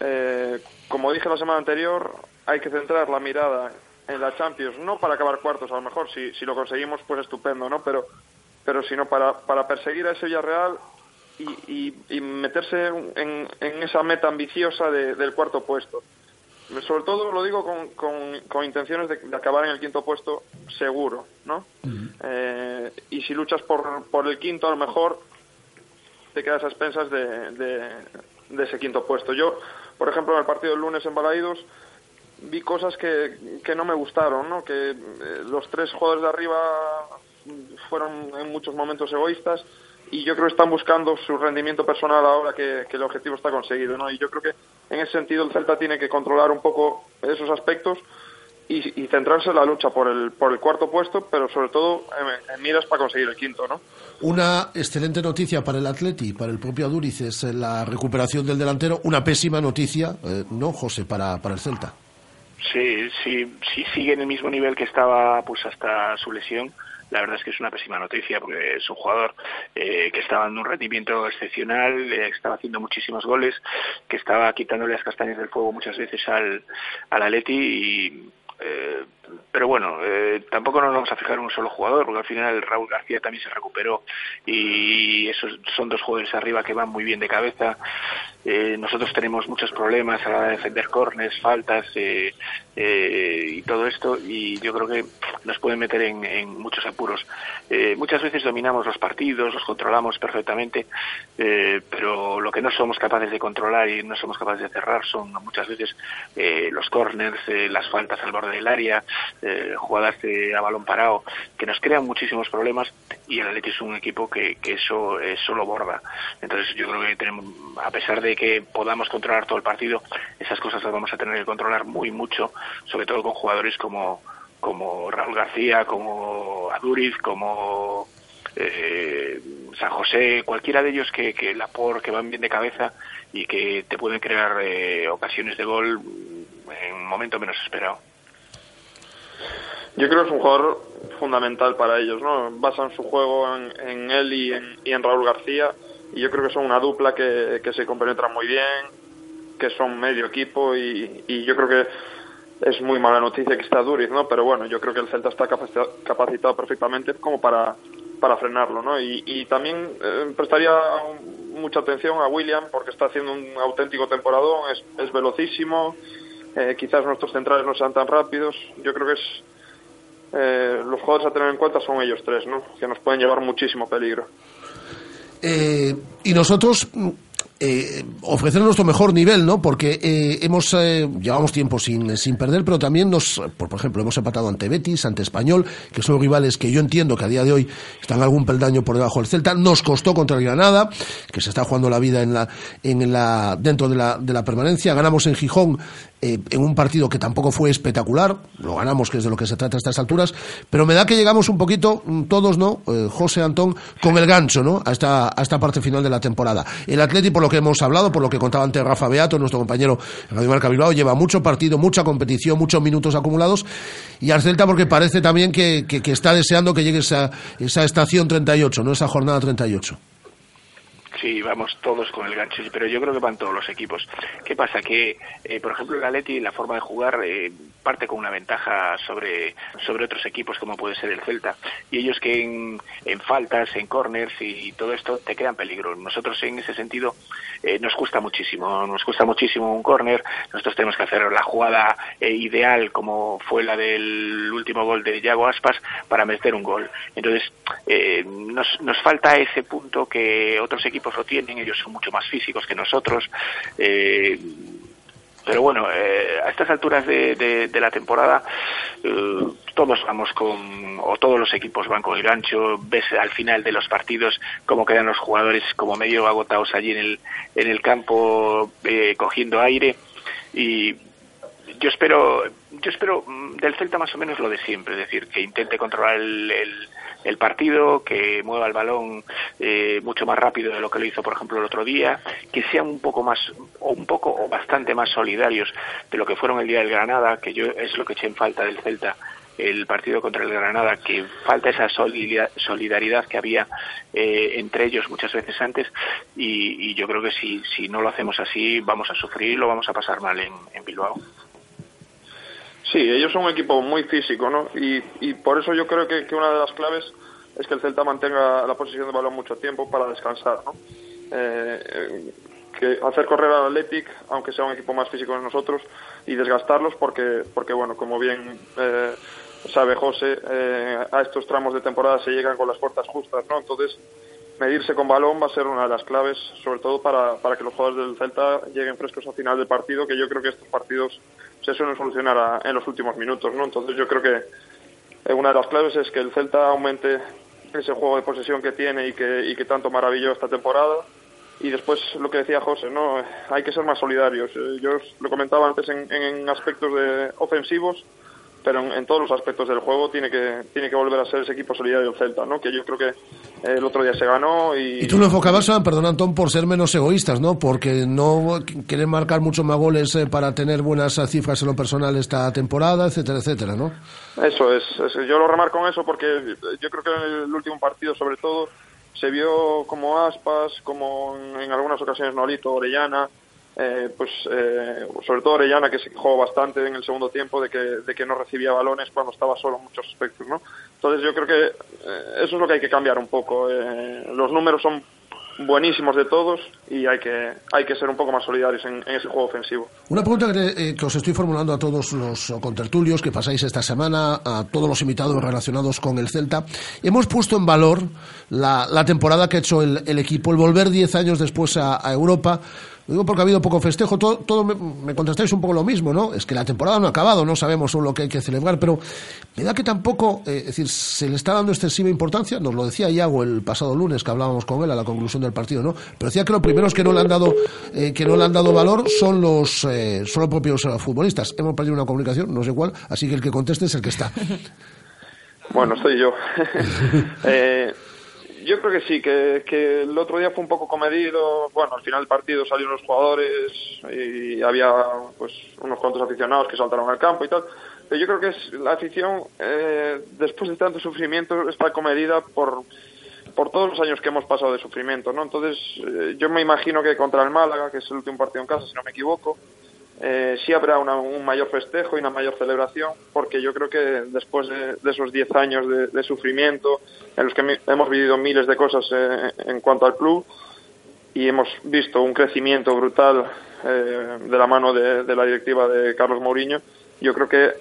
eh, como dije la semana anterior, hay que centrar la mirada en la Champions, no para acabar cuartos, a lo mejor si, si lo conseguimos pues estupendo, ¿no? Pero, pero sino para, para perseguir a ese Villarreal y, y, y meterse en, en esa meta ambiciosa de- del cuarto puesto. Sobre todo lo digo con, con, con intenciones de, de acabar en el quinto puesto seguro, ¿no? Eh, y si luchas por, por el quinto, a lo mejor te quedas a expensas de, de, de ese quinto puesto. Yo, por ejemplo, en el partido del lunes en Balaídos vi cosas que, que no me gustaron, ¿no? Que eh, los tres jugadores de arriba fueron en muchos momentos egoístas y yo creo que están buscando su rendimiento personal ahora que, que el objetivo está conseguido, ¿no? Y yo creo que en ese sentido el Celta tiene que controlar un poco esos aspectos y, centrarse en la lucha por el, por el cuarto puesto, pero sobre todo en, miras para conseguir el quinto, ¿no?
Una excelente noticia para el Atleti, para el propio Aduriz, es la recuperación del delantero. Una pésima noticia, eh, ¿no, José, para, para el Celta?
Sí, sí, sí sigue en el mismo nivel que estaba pues hasta su lesión. La verdad es que es una pésima noticia porque es un jugador eh, que estaba dando un rendimiento excepcional, eh, estaba haciendo muchísimos goles, que estaba quitándole las castañas del fuego muchas veces al, al Atleti y eh, pero bueno, eh, tampoco nos vamos a fijar en un solo jugador, porque al final Raúl García también se recuperó y esos son dos jugadores arriba que van muy bien de cabeza. Eh, nosotros tenemos muchos problemas a la hora de defender corners, faltas eh, eh, y todo esto, y yo creo que nos pueden meter en, en muchos apuros. Eh, muchas veces dominamos los partidos, los controlamos perfectamente, pero lo que no somos capaces de controlar y no somos capaces de cerrar son muchas veces los corners, las faltas al borde del área, eh, jugadas de, a balón parado, que nos crean muchísimos problemas y el Atleti es un equipo que, que eso, eso lo borda. Entonces yo creo que tenemos, a pesar de que podamos controlar todo el partido, esas cosas las vamos a tener que controlar muy mucho, sobre todo con jugadores como, como Raúl García, como Aduriz, como eh, San José, cualquiera de ellos que, que la por que van bien de cabeza y que te pueden crear eh, ocasiones de gol en un momento menos esperado.
Yo creo que es un jugador fundamental para ellos, ¿no? Basan su juego en, él y en, y en Raúl García y yo creo que son una dupla que, que se compenetran muy bien, que son medio equipo y, y yo creo que es muy mala noticia que está Duriz, ¿no? Pero bueno, yo creo que el Celta está capacitado, perfectamente como para, para frenarlo, ¿no? Y, y también eh, prestaría mucha atención a William porque está haciendo un auténtico temporadón, es, es velocísimo, eh, quizás nuestros centrales no sean tan rápidos, yo creo que es eh, los jugadores a tener en cuenta son ellos tres, ¿no? Que nos pueden llevar muchísimo peligro.
Eh, y nosotros eh, ofrecer nuestro mejor nivel, ¿no? Porque eh, hemos eh, llevamos tiempo sin, sin perder, pero también nos, por, ejemplo, hemos empatado ante Betis, ante Español, que son rivales que yo entiendo que a día de hoy están algún peldaño por debajo del Celta. Nos costó contra el Granada, que se está jugando la vida en la, en la, dentro de la, de la permanencia. Ganamos en Gijón eh, en un partido que tampoco fue espectacular, lo ganamos, que es de lo que se trata a estas alturas, pero me da que llegamos un poquito, mm, todos, ¿no? Eh, José Antón, con el gancho, ¿no? A esta, a esta parte final de la temporada. El Atleti, por lo que hemos hablado, por lo que contaba antes Rafa Beato, nuestro compañero Radio Marca lleva mucho partido, mucha competición, muchos minutos acumulados, y al Celta porque parece también que, que, que está deseando que llegue esa, esa estación 38, ¿no? Esa jornada 38.
Sí, vamos todos con el gancho, pero yo creo que van todos los equipos. ¿Qué pasa? Que, eh, por ejemplo, el Atleti, la forma de jugar, eh, parte con una ventaja sobre, sobre otros equipos como puede ser el Celta. Y ellos que en, en faltas, en corners y todo esto te crean peligro. Nosotros en ese sentido eh, nos cuesta muchísimo, nos cuesta muchísimo un corner. Nosotros tenemos que hacer la jugada eh, ideal como fue la del último gol de Yago Aspas para meter un gol. Entonces, eh, nos, nos falta ese punto que otros equipos lo tienen, ellos son mucho más físicos que nosotros. Eh, pero bueno, eh, a estas alturas de, de- la temporada eh, todos vamos con, o todos los equipos van con el gancho, ves al final de los partidos cómo quedan los jugadores como medio agotados allí en el, en el campo eh, cogiendo aire y yo espero, yo espero mm, del Celta más o menos lo de siempre, es decir, que intente controlar el, el- el partido, que mueva el balón eh, mucho más rápido de lo que lo hizo, por ejemplo, el otro día, que sean un poco más, o un poco o bastante más solidarios de lo que fueron el día del Granada, que yo es lo que eché en falta del Celta el partido contra el Granada, que falta esa solida- solidaridad que había eh, entre ellos muchas veces antes y, yo creo que si, si no lo hacemos así vamos a sufrir lo vamos a pasar mal en Bilbao.
Sí, ellos son un equipo muy físico, ¿no? Y, y por eso yo creo que, una de las claves es que el Celta mantenga la posición de balón mucho tiempo para descansar, ¿no? Eh, eh, que hacer correr al Athletic, aunque sea un equipo más físico que nosotros, y desgastarlos porque, porque bueno, como bien eh, sabe José, eh, a estos tramos de temporada se llegan con las fuerzas justas, ¿no? Entonces, medirse con balón va a ser una de las claves, sobre todo para, para que los jugadores del Celta lleguen frescos al final del partido, que yo creo que estos partidos se suelen solucionar en los últimos minutos, ¿no? Entonces yo creo que eh, una de las claves es que el Celta aumente ese juego de posesión que tiene y que, y que tanto maravilló esta temporada. Y después lo que decía José, ¿no? Hay que ser más solidarios. Eh, Yo os lo comentaba antes en, en aspectos de ofensivos, pero en, en todos los aspectos del juego tiene que tiene que volver a ser ese equipo solidario del Celta, ¿no? Que yo creo que eh, el otro día se ganó y,
Y tú lo enfocabas, perdón Antón, por ser menos egoístas, ¿no? Porque no qu- quieren marcar muchos más goles eh, para tener buenas eh, cifras en lo personal esta temporada, etcétera, etcétera, ¿no?
Eso es, es- yo lo remarco en eso porque yo creo que en el último partido sobre todo se vio como Aspas, como en, en algunas ocasiones Nolito, Orellana, eh, pues eh, sobre todo Orellana que se quejó bastante en el segundo tiempo de que, de que no recibía balones cuando estaba solo en muchos aspectos, ¿no? Entonces yo creo que eh, eso es lo que hay que cambiar un poco. los números son buenísimos de todos y hay que hay que ser un poco más solidarios en, ese juego ofensivo.
Una pregunta que, os estoy formulando a todos los contertulios que pasáis esta semana, a todos los invitados relacionados con el Celta. Hemos puesto en valor la, temporada que ha hecho el, equipo, el volver 10 años después a Europa. Lo digo porque ha habido poco festejo, todo, todo me, me contestáis un poco lo mismo, ¿no? Es que la temporada no ha acabado, no sabemos lo que hay que celebrar, pero me da que tampoco, eh, es decir, se le está dando excesiva importancia, nos lo decía Iago el pasado lunes que hablábamos con él a la conclusión del partido, ¿no? Pero decía que los primeros que no le han dado, eh, que no le han dado valor son los, eh, son los propios futbolistas. Hemos perdido una comunicación, no sé cuál, así que el que conteste es el que está.
Bueno, estoy yo. (laughs) Eh, yo creo que sí, que, que el otro día fue un poco comedido. Bueno, al final del partido salieron los jugadores y había pues unos cuantos aficionados que saltaron al campo y tal. Pero yo creo que es la afición, eh, después de tanto sufrimiento, está comedida por, por todos los años que hemos pasado de sufrimiento, ¿no? Entonces, eh, yo me imagino que contra el Málaga, que es el último partido en casa, si no me equivoco, eh, sí habrá una- un mayor festejo y una mayor celebración, porque yo creo que después de, esos 10 años de, de sufrimiento, en los que hemos vivido miles de cosas eh, en cuanto al club, y hemos visto un crecimiento brutal eh, de la mano de, la directiva de Carlos Mourinho, yo creo que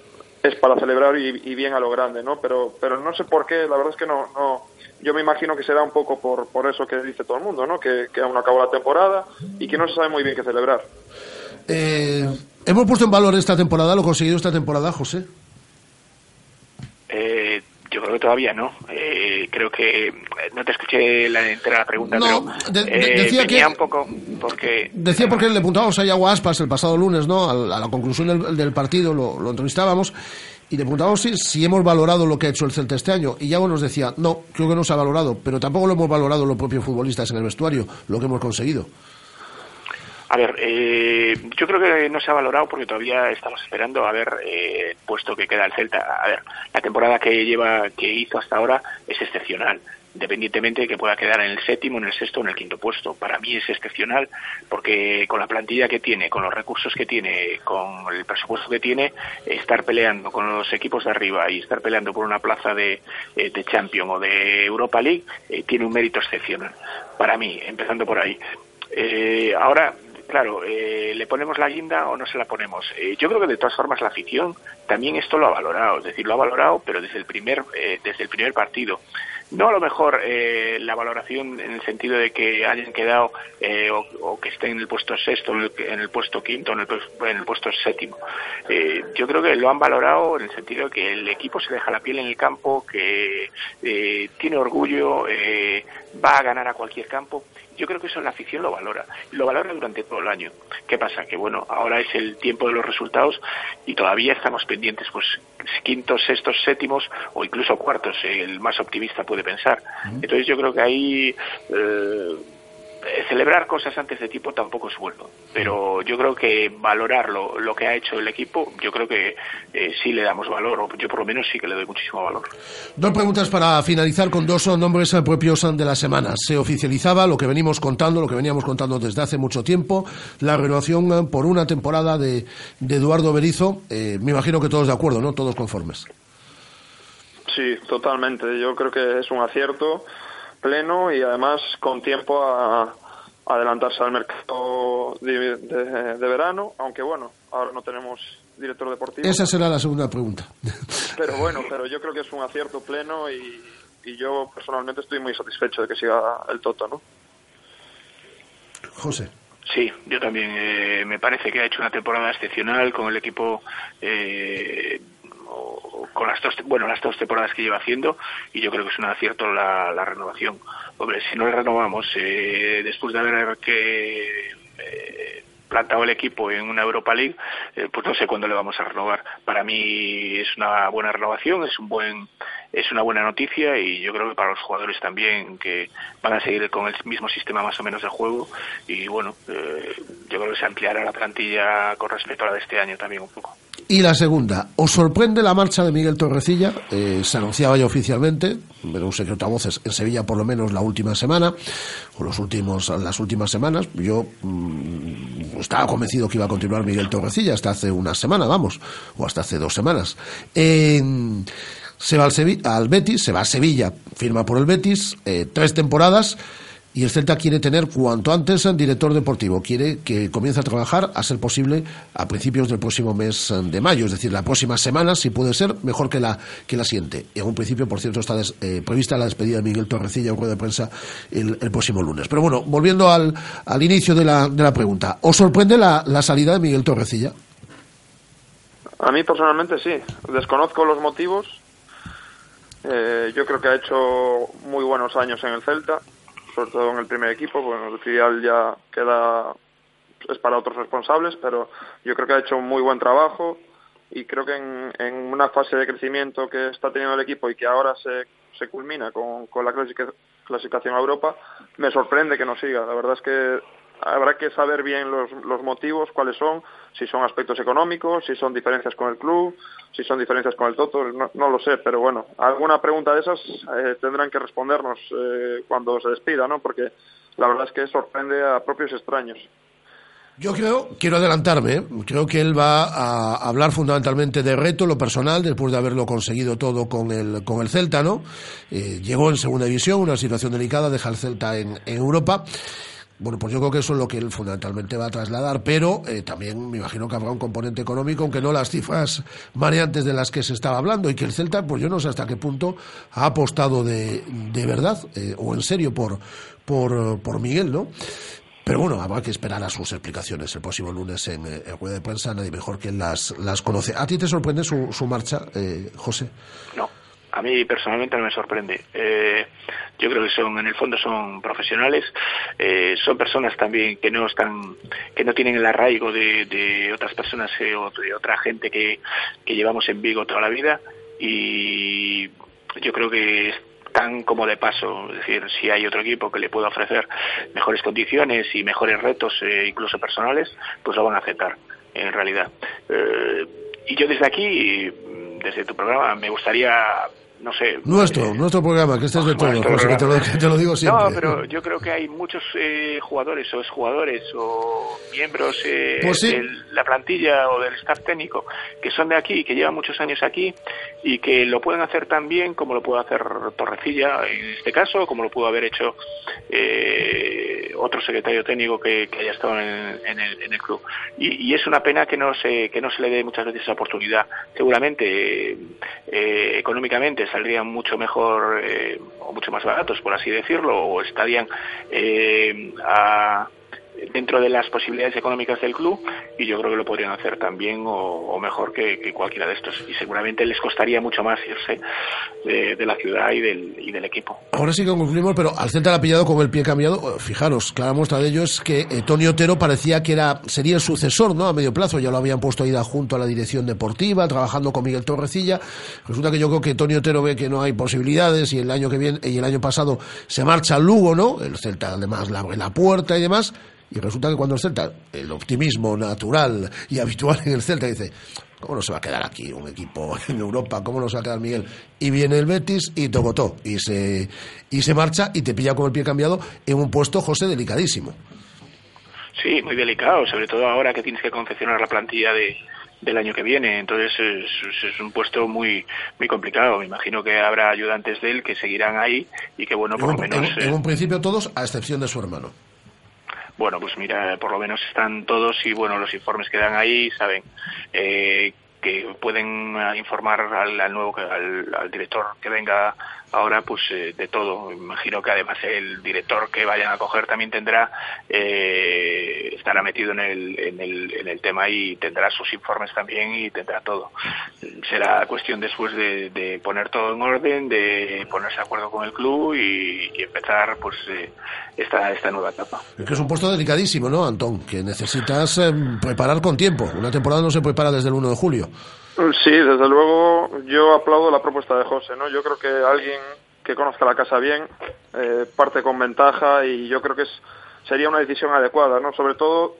es para celebrar y, bien a lo grande, ¿no? Pero, pero no sé por qué, la verdad es que no, no yo me imagino que será un poco por, por eso que dice todo el mundo, ¿no? Que, que aún acabó la temporada y que no se sabe muy bien qué celebrar.
Eh, hemos puesto en valor esta temporada, lo conseguido esta temporada, José.
Eh, yo creo que todavía no. Eh, creo que eh, no te escuché la entera la pregunta,
No,
pero
de- de-
eh,
decía
venía
que-
un poco porque
Decía porque le preguntábamos a Iago Aspas el pasado lunes, ¿no? Al- A la conclusión del, del partido lo, lo entrevistábamos y le preguntábamos si, si hemos valorado lo que ha hecho el Celta este año. Y Iago nos decía, no, creo que no se ha valorado, pero tampoco lo hemos valorado los propios futbolistas en el vestuario, lo que hemos conseguido.
A ver, eh, yo creo que no se ha valorado porque todavía estamos esperando a ver eh, puesto que queda el Celta. A ver, la temporada que lleva, que hizo hasta ahora es excepcional, independientemente de que pueda quedar en el séptimo, en el sexto o en el quinto puesto. Para mí es excepcional porque con la plantilla que tiene, con los recursos que tiene, con el presupuesto que tiene, estar peleando con los equipos de arriba y estar peleando por una plaza de, eh, de Champions o de Europa League eh, tiene un mérito excepcional. Para mí, empezando por ahí. Eh, ahora, claro, eh, ¿le ponemos la guinda o no se la ponemos? Eh, yo creo que de todas formas la afición también esto lo ha valorado, es decir, lo ha valorado, pero desde el primer, eh, desde el primer partido. No a lo mejor eh, la valoración en el sentido de que hayan quedado eh, o, o que estén en el puesto sexto, en el, en el puesto quinto, en el, en el puesto séptimo. Yo creo que lo han valorado en el sentido de que el equipo se deja la piel en el campo, que tiene orgullo, va a ganar a cualquier campo. Yo creo que eso la afición lo valora. Lo valora durante todo el año. ¿Qué pasa? Que bueno, ahora es el tiempo de los resultados y todavía estamos pendientes, pues quintos, sextos, séptimos o incluso cuartos. El más optimista puede pensar. Entonces yo creo que ahí eh, celebrar cosas antes de tiempo tampoco es bueno. Pero yo creo que valorar lo, lo que ha hecho el equipo, yo creo que eh, sí le damos valor, o yo por lo menos sí que le doy muchísimo valor.
Dos preguntas para finalizar con dos nombres eh, propios de la semana. Se oficializaba lo que venimos contando, lo que veníamos contando desde hace mucho tiempo, la renovación eh, por una temporada de, de Eduardo Berizo. Eh, me imagino que todos de acuerdo, ¿no? Todos conformes.
Sí, totalmente. Yo creo que es un acierto pleno y además con tiempo a, a adelantarse al mercado de, de- de verano, aunque bueno, ahora no tenemos director deportivo.
Esa será la segunda pregunta.
Pero bueno, pero yo creo que es un acierto pleno y, y yo personalmente estoy muy satisfecho de que siga el Toto, ¿no?
José.
Sí, yo también. eh, me parece que ha hecho una temporada excepcional con el equipo. eh, con las dos, bueno, las dos temporadas que lleva haciendo y yo creo que es un acierto la, la renovación. Hombre, si no le renovamos eh, después de haber que eh, plantado el equipo en una Europa League, eh, pues no sé cuándo le vamos a renovar. Para mí es una buena renovación, es un buen es una buena noticia y yo creo que para los jugadores también que van a seguir con el mismo sistema más o menos de juego y bueno, eh, yo creo que se ampliará la plantilla con respecto a la de este año también un poco.
Y la segunda, ¿os sorprende la marcha de Miguel Torrecilla? Eh, se anunciaba ya oficialmente, pero un secreto a voces en Sevilla por lo menos la última semana, o los últimos, las últimas semanas. Yo mm, estaba convencido que iba a continuar Miguel Torrecilla hasta hace una semana, vamos, o hasta hace dos semanas. Se va al, Sevi- al Betis, se va a Sevilla, firma por el Betis, eh, tres temporadas. Y el Celta quiere tener cuanto antes al director deportivo. Quiere que comience a trabajar, a ser posible, a principios del próximo mes de mayo. Es decir, la próxima semana, si puede ser, mejor que la, que la siguiente. En un principio, por cierto, está des- eh, prevista la despedida de Miguel Torrecilla en rueda de prensa el, el próximo lunes. Pero bueno, volviendo al, al inicio de la, de la pregunta. ¿Os sorprende la, la salida de Miguel Torrecilla?
A mí personalmente sí. Desconozco los motivos. Eh, yo creo que ha hecho muy buenos años en el Celta, sobre todo en el primer equipo. Bueno, el filial ya queda es para otros responsables, pero yo creo que ha hecho un muy buen trabajo y creo que en, en una fase de crecimiento que está teniendo el equipo y que ahora se, se culmina con, con la clasific- clasificación a Europa, me sorprende que no siga. La verdad es que habrá que saber bien los, los motivos, cuáles son, si son aspectos económicos, si son diferencias con el club, si son diferencias con el Toto, no, no lo sé, pero bueno, alguna pregunta de esas eh, tendrán que respondernos eh, cuando se despida, ¿no? Porque la verdad es que sorprende a propios extraños.
Yo creo, quiero adelantarme, ¿eh? creo que él va a hablar fundamentalmente de reto, lo personal, después de haberlo conseguido todo con el, con el Celta, ¿no? Llegó en segunda división, una situación delicada, deja el Celta en Europa. Bueno, pues yo creo que eso es lo que él fundamentalmente va a trasladar, pero eh, también me imagino que habrá un componente económico, aunque no las cifras mareantes de las que se estaba hablando, y que el Celta, pues yo no sé hasta qué punto ha apostado de, de verdad eh, o en serio por, por, Miguel, ¿no? Pero bueno, habrá que esperar a sus explicaciones el próximo lunes en, eh, en rueda de prensa, nadie mejor que las, las conoce. ¿A ti te sorprende su, su marcha, eh, José?
No, a mí personalmente no me sorprende. Eh, yo creo que son, en el fondo, son profesionales, eh, son personas también que no están, que no tienen el arraigo de, de otras personas eh, o de otra gente que, llevamos en Vigo toda la vida y yo creo que están como de paso, es decir, si hay otro equipo que le pueda ofrecer mejores condiciones y mejores retos, eh, incluso personales, pues lo van a aceptar, en realidad. Y yo desde aquí, desde tu programa, me gustaría, no sé,
Nuestro, nuestro programa, que este es de todos,
nuestro
José, que te lo,
programa.
que te lo digo siempre.
No, pero yo creo que hay muchos eh, jugadores o exjugadores o miembros eh,
Pues sí.
de la plantilla o del staff técnico que son de aquí, que llevan muchos años aquí y que lo pueden hacer tan bien como lo puede hacer Torrecilla en este caso, como lo pudo haber hecho eh, otro secretario técnico que, que haya estado en, en el, en el club. Y, y es una pena que no se que no se le dé muchas veces esa oportunidad. Seguramente eh, económicamente saldrían mucho mejor eh, o mucho más baratos, por así decirlo, o estarían eh, a- dentro de las posibilidades económicas del club y yo creo que lo podrían hacer también o, mejor que, cualquiera de estos y seguramente les costaría mucho más irse de, la ciudad y del, y del equipo.
Ahora sí que concluimos, pero al Celta le ha pillado con el pie cambiado. Fijaros, clara muestra de ello es que eh, Tony Otero parecía que era sería el sucesor, ¿no? A medio plazo, ya lo habían puesto ahí junto a la dirección deportiva, trabajando con Miguel Torrecilla. Resulta que yo creo que Tony Otero ve que no hay posibilidades y el año que viene y el año pasado se marcha al Lugo, ¿no? El Celta además le abre la puerta y demás. Y resulta que cuando el Celta, el optimismo natural y (laughs) habitual en el Celta dice, ¿Cómo no se va a quedar aquí un equipo (laughs) en Europa? ¿Cómo no se va a quedar Miguel? Y viene el Betis y tocotó. Y se, y se marcha y te pilla con el pie cambiado en un puesto, José, delicadísimo.
Sí, muy delicado, sobre todo ahora que tienes que confeccionar la plantilla de, del año que viene. Entonces es, un puesto muy muy complicado. Me imagino que habrá ayudantes de él que seguirán ahí y que, bueno,
En
por lo menos...
en-
eh,
en un principio todos, a excepción de su hermano.
Bueno, pues mira, por lo menos están todos y bueno, los informes que dan ahí saben eh, que pueden eh, informar al, al nuevo, al, al director que venga ahora pues eh, de todo. Imagino que además el director que vayan a coger también tendrá, eh, estará metido en el, en, el, en el tema y tendrá sus informes también y tendrá todo. Será cuestión después de, de poner todo en orden, de ponerse de acuerdo con el club y, empezar pues eh, esta, esta nueva etapa.
Es que es un puesto delicadísimo, ¿no, Antón? Que necesitas eh, preparar con tiempo. Una temporada no se prepara desde el 1 de julio.
Sí, desde luego yo aplaudo la propuesta de José, ¿no? Yo creo que alguien que conozca la casa bien eh, parte con ventaja y yo creo que es, sería una decisión adecuada, ¿no? Sobre todo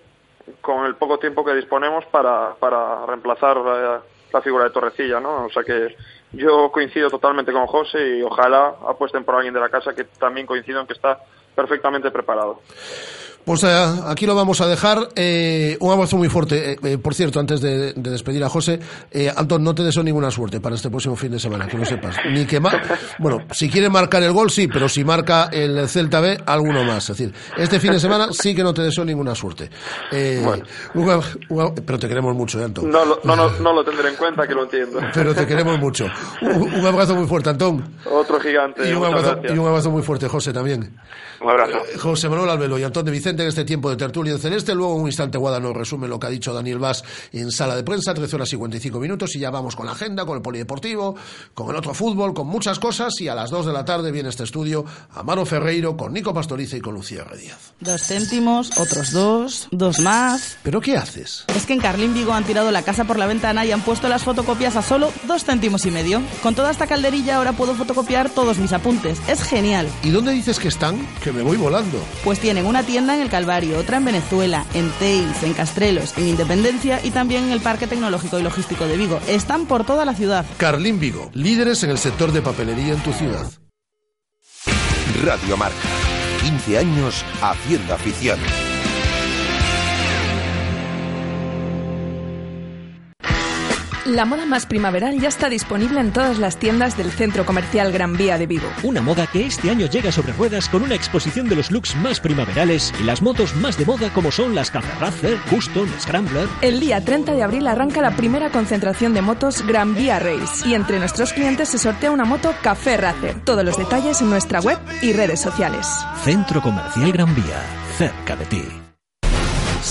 con el poco tiempo que disponemos para, para reemplazar la, la figura de Torrecilla, ¿no? O sea que yo coincido totalmente con José y ojalá apuesten por alguien de la casa que también coincido en que está perfectamente preparado.
Pues eh, aquí lo vamos a dejar. Eh, un abrazo muy fuerte. Eh, eh, por cierto, antes de, de despedir a José, Antón, no te deseo ninguna suerte para este próximo fin de semana, que lo sepas. Ni que ma- bueno, si quiere marcar el gol, sí, pero si marca el Celta B, alguno más. Es decir, este fin de semana sí que no te deseo ninguna suerte. Ab- pero te queremos mucho, eh, Antón.
No, lo- no, no, no lo tendré en cuenta, que lo entiendo.
Pero te queremos mucho. Un, un abrazo muy fuerte, Antón.
Otro gigante.
Y un, abrazo,
gracias.
y un abrazo muy fuerte, José, también.
Un abrazo.
José Manuel Albelo y Antón de Vicente en este tiempo de tertulia en Celeste. Luego, un instante, Guada nos resume lo que ha dicho Daniel Vaz en sala de prensa, 13 horas y 55 minutos. Y ya vamos con la agenda, con el polideportivo, con el otro fútbol, con muchas cosas. Y a las 2 de la tarde viene este estudio Amaro Ferreiro con Nico Pastoriza y con Lucía Díaz.
Dos céntimos, otros dos, dos más.
¿Pero qué haces?
Es que en Carlín Vigo han tirado la casa por la ventana y han puesto las fotocopias a solo dos céntimos y medio. Con toda esta calderilla ahora puedo fotocopiar todos mis apuntes. Es genial.
¿Y dónde dices que están? Que me voy volando.
Pues tienen una tienda en el Calvario, otra en Venezuela, en Tales, en Castrelos, en Independencia y también en el Parque Tecnológico y Logístico de Vigo. Están por toda la ciudad.
Carlín Vigo, líderes en el sector de papelería en tu ciudad.
Radio Marca. 15 años haciendo afición.
La moda más primaveral ya está disponible en todas las tiendas del Centro Comercial Gran Vía de Vigo.
Una moda que este año llega sobre ruedas con una exposición de los looks más primaverales y las motos más de moda como son las Café Racer, Custom, Scrambler.
El día 30 de abril arranca la primera concentración de motos Gran Vía Race y entre nuestros clientes se sortea una moto Café Racer. Todos los detalles en nuestra web y redes sociales.
Centro Comercial Gran Vía, cerca de ti.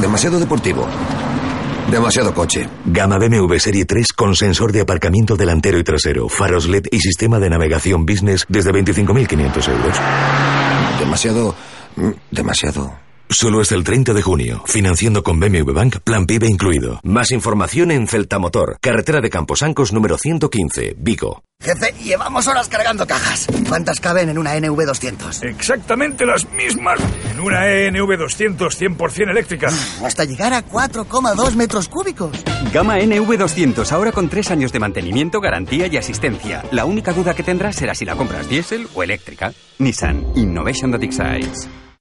Demasiado deportivo. Demasiado coche.
Gama BMW Serie 3 con sensor de aparcamiento delantero y trasero, faros LED y sistema de navegación business desde 25.500 euros.
Demasiado... mm, Demasiado...
Solo hasta el 30 de junio. Financiando con BMW Bank, plan PIB incluido.
Más información en Celta Motor, carretera de Camposancos número 115, Vigo.
Jefe, llevamos horas cargando cajas. ¿Cuántas caben en una NV200?
Exactamente las mismas en una E NV200 100% eléctrica.
Hasta llegar a 4,2 metros cúbicos.
Gama NV200, ahora con tres años de mantenimiento, garantía y asistencia. La única duda que tendrás será si la compras diésel o eléctrica. Nissan Innovation that excites.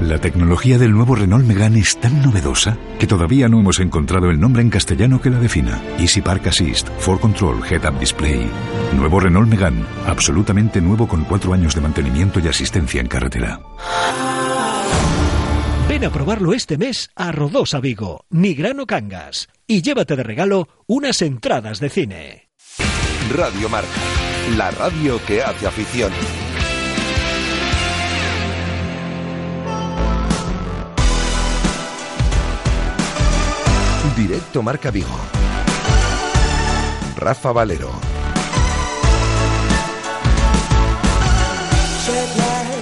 La tecnología del nuevo Renault Megane es tan novedosa que todavía no hemos encontrado el nombre en castellano que la defina. Easy Park Assist, For Control, Head Up Display. Nuevo Renault Megane, absolutamente nuevo con cuatro años de mantenimiento y asistencia en carretera.
Ven a probarlo este mes a Rodosa Vigo, Nigrano Cangas, y llévate de regalo unas entradas de cine.
Radio Marca. La radio que hace afición. Directo Marca Vigo. Rafa Valero.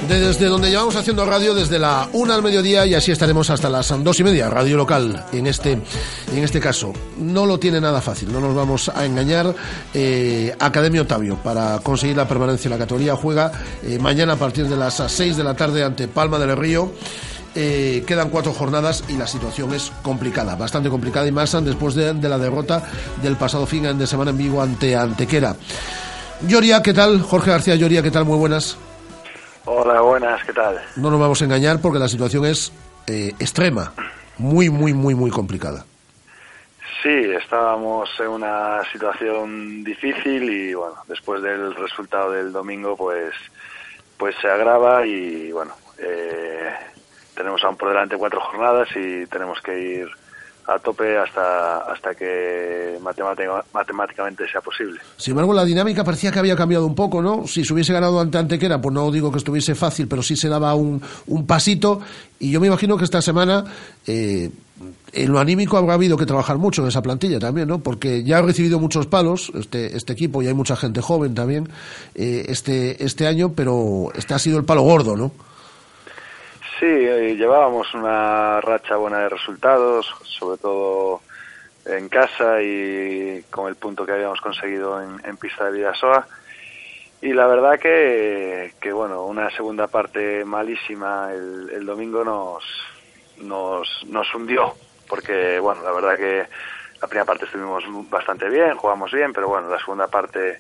desde donde llevamos haciendo radio desde la una al mediodía y así estaremos hasta las dos y media, radio local en este, en este caso. No lo tiene nada fácil, no nos vamos a engañar. Eh, Academia Otavio, para conseguir la permanencia en la categoría, juega eh, mañana a partir de las 6 de la tarde ante Palma del Río. Eh, quedan cuatro jornadas y la situación es complicada, bastante complicada y más después de, de la derrota del pasado fin de semana en Vigo ante Antequera. Lloria, ¿qué tal? Jorge García Lloria, ¿qué tal? Muy buenas.
Hola, buenas, ¿qué tal?
No nos vamos a engañar porque la situación es eh, extrema, muy, muy, muy, muy complicada.
Sí, estábamos en una situación difícil y bueno, después del resultado del domingo, pues, pues se agrava y bueno, eh, tenemos aún por delante cuatro jornadas y tenemos que ir a tope hasta hasta que matemática- matemáticamente sea posible.
Sin embargo, la dinámica parecía que había cambiado un poco, ¿no? Si se hubiese ganado ante Antequera, pues no digo que estuviese fácil, pero sí se daba un, un pasito. Y yo me imagino que esta semana, eh, en lo anímico, habrá habido que trabajar mucho en esa plantilla también, ¿no? Porque ya ha recibido muchos palos este, este equipo y hay mucha gente joven también eh, este, este año, pero este ha sido el palo gordo, ¿no?
Sí, eh, llevábamos una racha buena de resultados, sobre todo en casa y con el punto que habíamos conseguido en, pista de Vidasoa. Y la verdad que, que, bueno, una segunda parte malísima el, el domingo nos, nos, nos hundió, porque, bueno, la verdad que la primera parte estuvimos bastante bien, jugamos bien, pero bueno, la segunda parte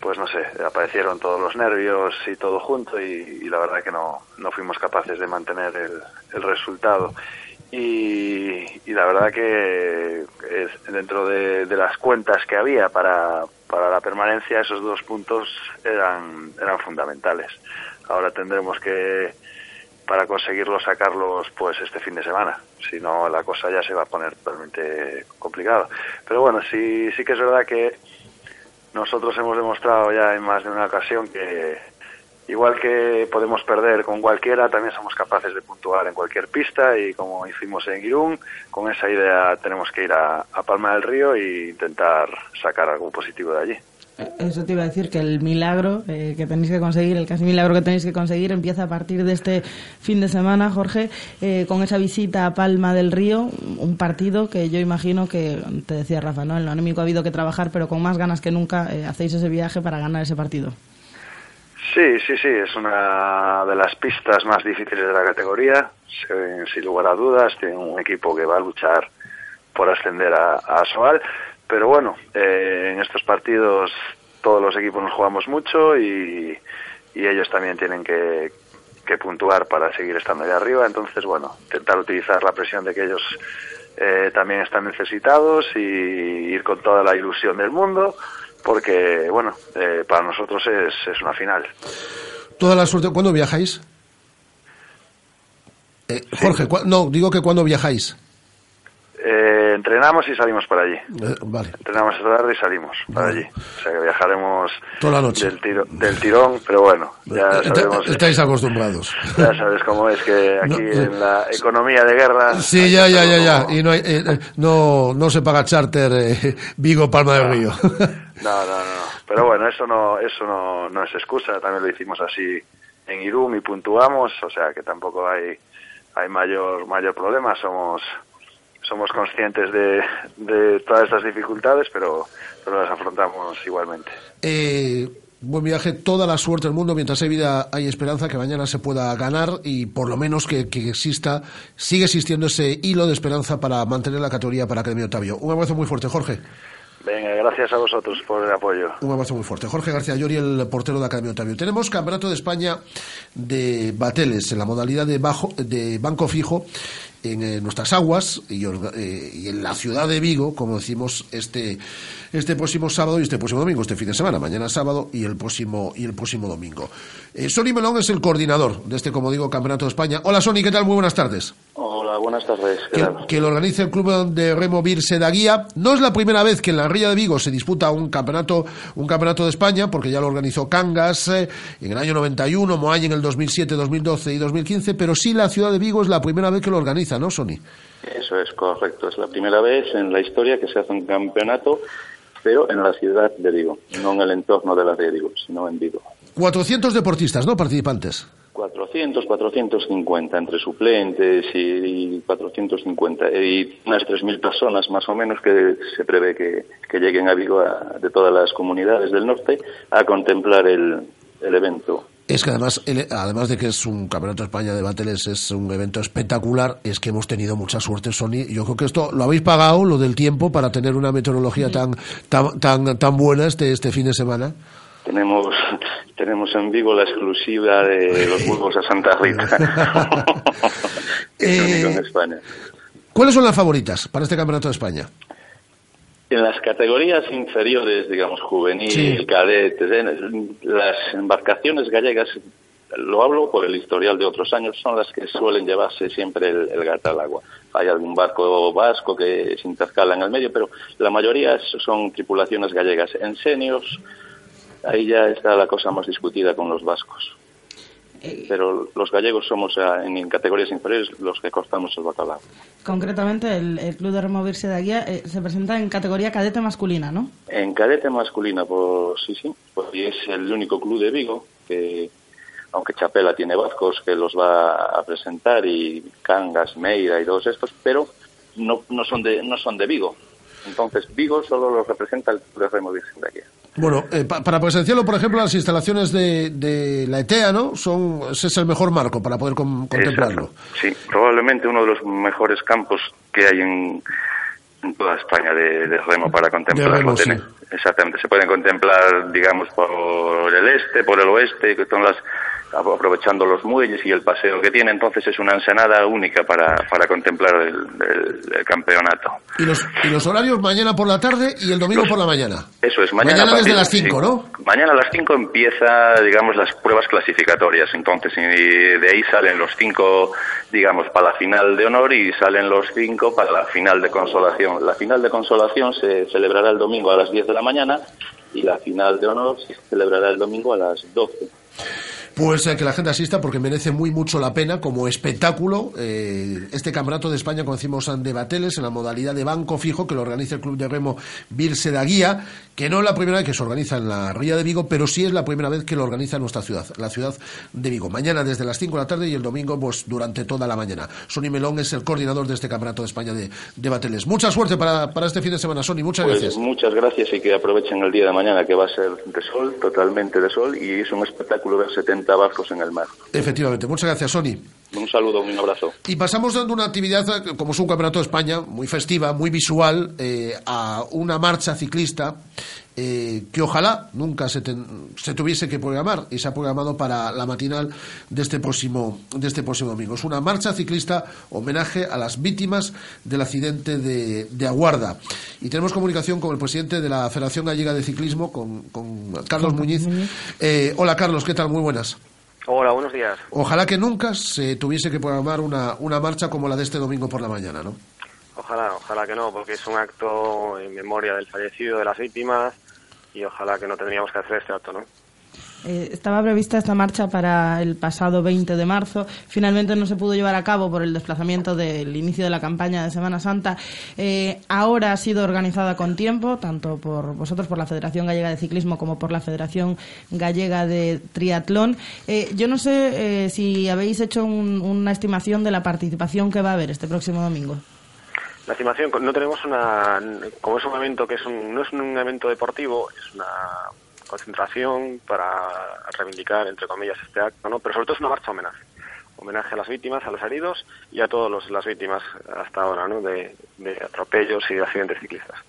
pues no sé, aparecieron todos los nervios y todo junto y, la verdad que no, no fuimos capaces de mantener el, el resultado. Y, y la verdad que dentro de, de las cuentas que había para, para la permanencia, esos dos puntos eran, eran fundamentales. Ahora tendremos que, para conseguirlo, sacarlos pues este fin de semana. Si no, la cosa ya se va a poner totalmente complicada. Pero bueno, sí, sí que es verdad que nosotros hemos demostrado ya en más de una ocasión que igual que podemos perder con cualquiera, también somos capaces de puntuar en cualquier pista y como hicimos en Irún, con esa idea tenemos que ir a, a Palma del Río e intentar sacar algo positivo de allí.
Eso te iba a decir que el milagro eh, que tenéis que conseguir, el casi milagro que tenéis que conseguir, empieza a partir de este fin de semana, Jorge, eh, con esa visita a Palma del Río, un partido que yo imagino que, te decía Rafa, ¿no? en lo anémico ha habido que trabajar, pero con más ganas que nunca eh, hacéis ese viaje para ganar ese partido.
Sí, sí, sí, es una de las pistas más difíciles de la categoría, sin, lugar a dudas, tiene un equipo que va a luchar por ascender a, a Asobal, pero bueno, eh, en estos partidos todos los equipos nos jugamos mucho y, y ellos también tienen que, que puntuar para seguir estando allá arriba, entonces bueno, intentar utilizar la presión de que ellos eh, también están necesitados y ir con toda la ilusión del mundo, porque bueno, eh, para nosotros es, es una final.
Toda la suerte. ¿Cuándo viajáis? Eh, Jorge, ¿cuá- no, digo que cuando viajáis.
Eh, entrenamos y salimos para allí.
Eh, vale,
Entrenamos esta tarde y salimos para allí. O sea que viajaremos
toda la noche.
del, tiro- del tirón, pero bueno, ya
Est-
sabemos,
Estáis acostumbrados.
ya sabes cómo es que aquí
No, eh.
en la economía de guerra...
Sí, ya, ya, ya, ya. Y no, hay- eh, eh, no, no se paga charter eh, (laughs) Vigo Palma del Río.
No, no, no. Pero bueno, eso no, eso no, no es excusa. También lo hicimos así en Irún y puntuamos, o sea que tampoco hay, hay mayor, mayor problema. Somos, somos conscientes de, de todas estas dificultades, pero, pero las afrontamos igualmente.
Eh, buen viaje, toda la suerte del mundo. Mientras hay vida, hay esperanza que mañana se pueda ganar y por lo menos que, que exista, sigue existiendo ese hilo de esperanza para mantener la categoría para Academia Otavio. Un abrazo muy fuerte, Jorge.
Venga, gracias a vosotros por el apoyo.
Un abrazo muy fuerte. Jorge García Llori, el portero de Academia Otavio. Tenemos Campeonato de España de Bateles en la modalidad de, bajo, de banco fijo en eh, nuestras aguas y, eh, y en la ciudad de Vigo, como decimos, este, este próximo sábado y este próximo domingo, este fin de semana, mañana sábado y el próximo, y el próximo domingo. Eh, Sony Melón es el coordinador de este, como digo, Campeonato de España. Hola Sony, ¿qué tal? Muy buenas tardes.
Hola, buenas tardes. ¿Qué
que,
tal?
que lo organiza el club de remo Birse da Guía. No es la primera vez que en la Ría de Vigo se disputa un campeonato, un campeonato de España, porque ya lo organizó Cangas eh, en el año 91, Moay en el 2007, 2012 y 2015, pero sí la ciudad de Vigo es la primera vez que lo organiza, ¿no, Sony?
Eso es correcto. Es la primera vez en la historia que se hace un campeonato, pero en la ciudad de Vigo, no en el entorno de la de Vigo, sino en Vigo.
400 deportistas, ¿no? Participantes.
400, 450 entre suplentes y, y 450 y unas 3.000 personas más o menos que se prevé que, que lleguen a Vigo a- de todas las comunidades del norte a contemplar el, el evento.
Es que además, además de que es un Campeonato de España de Bateles, es un evento espectacular, es que hemos tenido mucha suerte, Sony. Yo creo que esto lo habéis pagado, lo del tiempo, para tener una meteorología tan, tan, tan, tan buena este, este fin de semana.
Tenemos, tenemos en Vigo la exclusiva de los huevos a Santa Rita. (laughs) (laughs) es único en España.
¿Cuáles son las favoritas para este Campeonato de España?
En las categorías inferiores, digamos, juvenil,
Sí.
cadetes, las embarcaciones gallegas, lo hablo por el historial de otros años, son las que suelen llevarse siempre el, el gato al agua. Hay algún barco vasco que se intercala en el medio, pero la mayoría son tripulaciones gallegas. En seniors, ahí ya está la cosa más discutida con los vascos. Pero los gallegos somos ah, en, categorías inferiores los que cortamos el bacalao.
Concretamente, el, el Club de Remo Virse de Aguía eh, se presenta en categoría cadete masculina, ¿no?
En cadete masculina, pues sí, sí, pues y es el único club de Vigo que, aunque Chapela tiene vascos que los va a presentar y Cangas, Meira y todos estos, pero no, no son de no son de Vigo. Entonces Vigo solo los representa el Club de Remo Virgen de aquí.
Bueno, eh, pa- para presenciarlo, por ejemplo, las instalaciones de, de la ETEA, ¿no? Son, ese es el mejor marco para poder com- contemplarlo.
Sí, probablemente uno de los mejores campos que hay en, en toda España de, de remo para contemplarlo.
remo, sí.
Exactamente, se pueden contemplar, digamos, por el este, por el oeste, que son las aprovechando los muelles y el paseo que tiene, entonces es una ensenada única para, para contemplar el, el- el campeonato.
Y los, y los horarios mañana por la tarde y el domingo por la mañana.
Eso es, mañana,
Mañana desde las cinco,
sí.
¿no?
Mañana a las 5 empieza, digamos, las pruebas clasificatorias. Entonces, y de ahí salen los cinco, digamos, para la final de honor y salen los cinco para la final de consolación. La final de consolación se celebrará el domingo a las 10 de la mañana y la final de honor se celebrará el domingo a las 12.
Pues que la gente asista porque merece muy mucho la pena como espectáculo eh, este campeonato de España, como decimos, de Bateles en la modalidad de banco fijo que lo organiza el Club de Remo Virse da Guía, que no es la primera vez que se organiza en la Ría de Vigo, pero sí es la primera vez que lo organiza en nuestra ciudad, la ciudad de Vigo. Mañana desde las 5 de la tarde y el domingo pues durante toda la mañana. Sony Melón es el coordinador de este campeonato de España de, de Bateles. Mucha suerte para, para este fin de semana, Sony. Muchas
Pues
gracias.
muchas gracias y que aprovechen el día de mañana que va a ser de sol, totalmente de sol y es un espectáculo ver 70 barcos en el mar.
Efectivamente. Muchas gracias, Sony.
Un saludo, un abrazo.
Y pasamos dando una actividad, eh, como es un campeonato de España, muy festiva, muy visual, eh, a una marcha ciclista eh, que ojalá nunca se, ten- se tuviese que programar y se ha programado para la matinal de este próximo de este próximo domingo. Es una marcha ciclista homenaje a las víctimas del accidente de, de Aguarda. Y tenemos comunicación con el presidente de la Federación Gallega de Ciclismo, con, con Carlos Muñiz. Eh, hola Carlos, ¿qué tal? Muy buenas.
Hola, buenos días.
Ojalá que nunca se tuviese que programar una, una marcha como la de este domingo por la mañana, ¿no?
Ojalá, ojalá que no, porque es un acto en memoria del fallecido, de las víctimas, y ojalá que no tendríamos que hacer este acto, ¿no?
Eh, estaba prevista esta marcha para el pasado 20 de marzo. Finalmente no se pudo llevar a cabo por el desplazamiento del inicio de la campaña de Semana Santa. Eh, ahora ha sido organizada con tiempo, tanto por vosotros, por la Federación Gallega de Ciclismo, como por la Federación Gallega de Triatlón. Eh, yo no sé eh, si habéis hecho un- una estimación de la participación que va a haber este próximo domingo.
La estimación, no tenemos una, como es un evento que es un, no es un evento deportivo, es una concentración para reivindicar, entre comillas, este acto, ¿no? Pero sobre todo es una marcha homenaje. Homenaje a las víctimas, a los heridos y a todas las víctimas hasta ahora, ¿no? De, de atropellos y de accidentes ciclistas.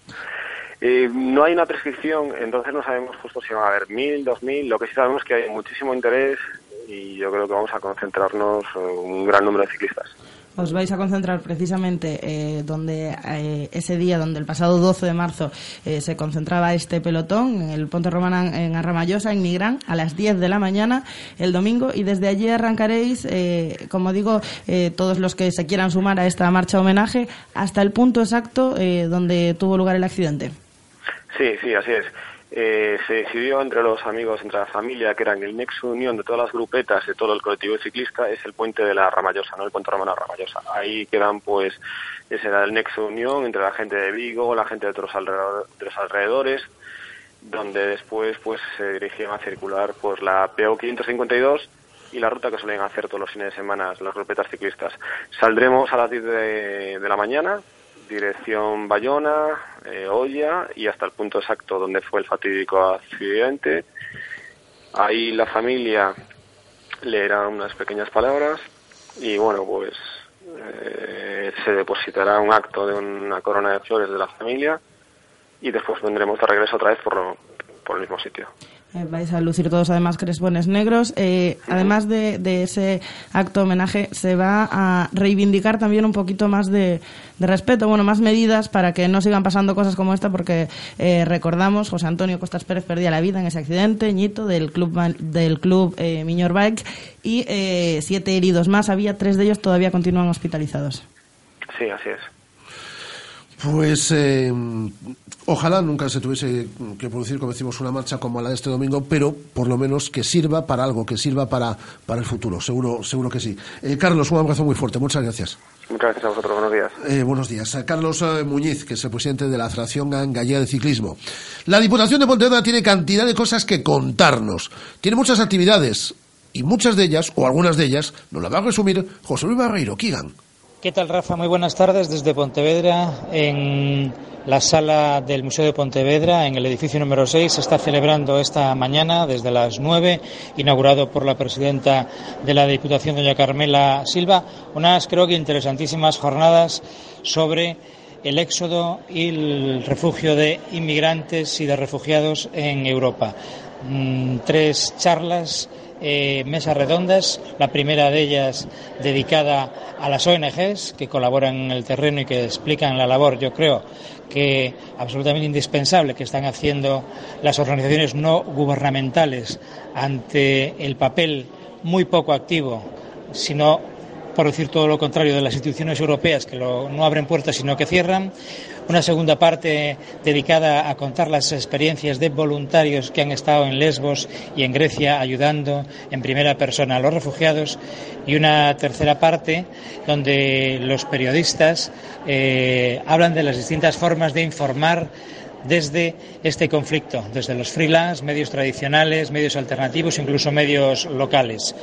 Eh, no hay una prescripción, entonces no sabemos justo si van a haber mil, dos mil. Lo que sí sabemos es que hay muchísimo interés y yo creo que vamos a concentrarnos un gran número de ciclistas.
Os vais a concentrar precisamente eh, donde eh, ese día, donde el pasado 12 de marzo eh, se concentraba este pelotón, en el Ponte Romana en Arramayosa, en Nigrán, a las 10 de la mañana el domingo, y desde allí arrancaréis, eh, como digo, eh, todos los que se quieran sumar a esta marcha homenaje, hasta el punto exacto donde tuvo lugar el accidente.
Sí, sí, así es. Eh, se decidió entre los amigos, entre la familia, que eran el nexo unión de todas las grupetas, de todo el colectivo ciclista, es el puente de la Ramallosa, ¿no? El puente romano Ramallosa. Ahí quedan, pues, ese era el nexo unión entre la gente de Vigo, la gente de otros alrededor- de los alrededores, donde después pues se dirigían a circular pues la PO 552 y la ruta que suelen hacer todos los fines de semana las grupetas ciclistas. Saldremos a las 10 de, de la mañana, dirección Bayona, eh, Olla y hasta el punto exacto donde fue el fatídico accidente. Ahí la familia leerá unas pequeñas palabras y bueno, pues eh, se depositará un acto de una corona de flores de la familia y después vendremos de regreso otra vez por, lo- por el mismo sitio.
Eh, vais a lucir todos además crespones negros. Eh, además de, de ese acto homenaje, se va a reivindicar también un poquito más de, de respeto, bueno, más medidas para que no sigan pasando cosas como esta, porque eh, recordamos, José Antonio Costas Pérez perdía la vida en ese accidente, Ñito, del club, del club eh, Miñor Bike, y eh, siete heridos más. Había tres de ellos todavía continúan hospitalizados.
Sí, así es.
Pues eh, ojalá nunca se tuviese que producir, como decimos, una marcha como la de este domingo, pero por lo menos que sirva para algo, que sirva para, para el futuro, seguro, seguro que sí. Eh, Carlos, un abrazo muy fuerte, muchas gracias.
Muchas gracias a vosotros, buenos días.
Eh, buenos días. A Carlos eh, Muñiz, que es el presidente de la Asociación Gallega de Ciclismo. La Diputación de Pontevedra tiene cantidad de cosas que contarnos. Tiene muchas actividades y muchas de ellas, o algunas de ellas, nos las va a resumir José Luis Barreiro, Kigan.
¿Qué tal, Rafa? Muy buenas tardes desde Pontevedra. En la sala del Museo de Pontevedra, en el edificio número 6, se está celebrando esta mañana, desde las 9, inaugurado por la presidenta de la Diputación, doña Carmela Silva, unas creo que interesantísimas jornadas sobre el éxodo y el refugio de inmigrantes y de refugiados en Europa. Mm, tres charlas, eh, mesas redondas, la primera de ellas dedicada a las ONGs que colaboran en el terreno y que explican la labor, yo creo que absolutamente indispensable que están haciendo las organizaciones no gubernamentales ante el papel muy poco activo, sino por decir todo lo contrario de las instituciones europeas que no abren puertas sino que cierran. Una segunda parte dedicada a contar las experiencias de voluntarios que han estado en Lesbos y en Grecia ayudando en primera persona a los refugiados. Y una tercera parte donde los periodistas eh, hablan de las distintas formas de informar desde este conflicto, desde los freelance, medios tradicionales, medios alternativos, incluso medios locales.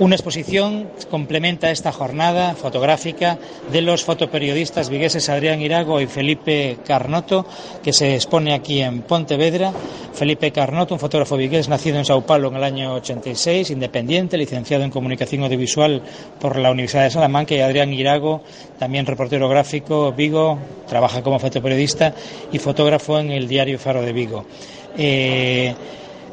Una exposición complementa esta jornada fotográfica de los fotoperiodistas vigueses Adrián Irago y Felipe Carnoto, que se expone aquí en Pontevedra. Felipe Carnoto, un fotógrafo vigués nacido en Sao Paulo en el año 86, independiente, licenciado en comunicación audiovisual por la Universidad de Salamanca, y Adrián Irago, también reportero gráfico Vigo, trabaja como fotoperiodista y fotógrafo en el diario Faro de Vigo. Eh,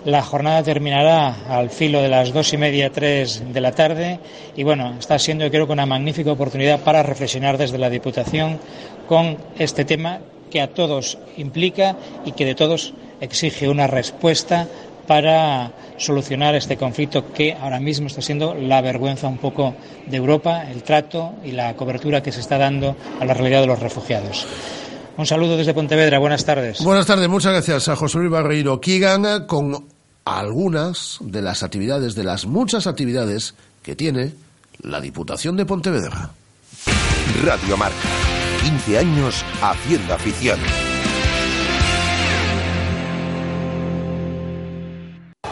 la jornada terminará al filo de las dos y media, tres de la tarde y bueno, está siendo yo creo que una magnífica oportunidad para reflexionar desde la Diputación con este tema que a todos implica y que de todos exige una respuesta para solucionar este conflicto que ahora mismo está siendo la vergüenza un poco de Europa, el trato y la cobertura que se está dando a la realidad de los refugiados. Un saludo desde Pontevedra, buenas tardes.
Buenas tardes, muchas gracias a José Luis Barreiro Kigan con algunas de las actividades, de las muchas actividades que tiene la Diputación de Pontevedra.
Radio Marca. 15 años haciendo afición.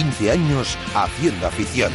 15 años haciendo afición.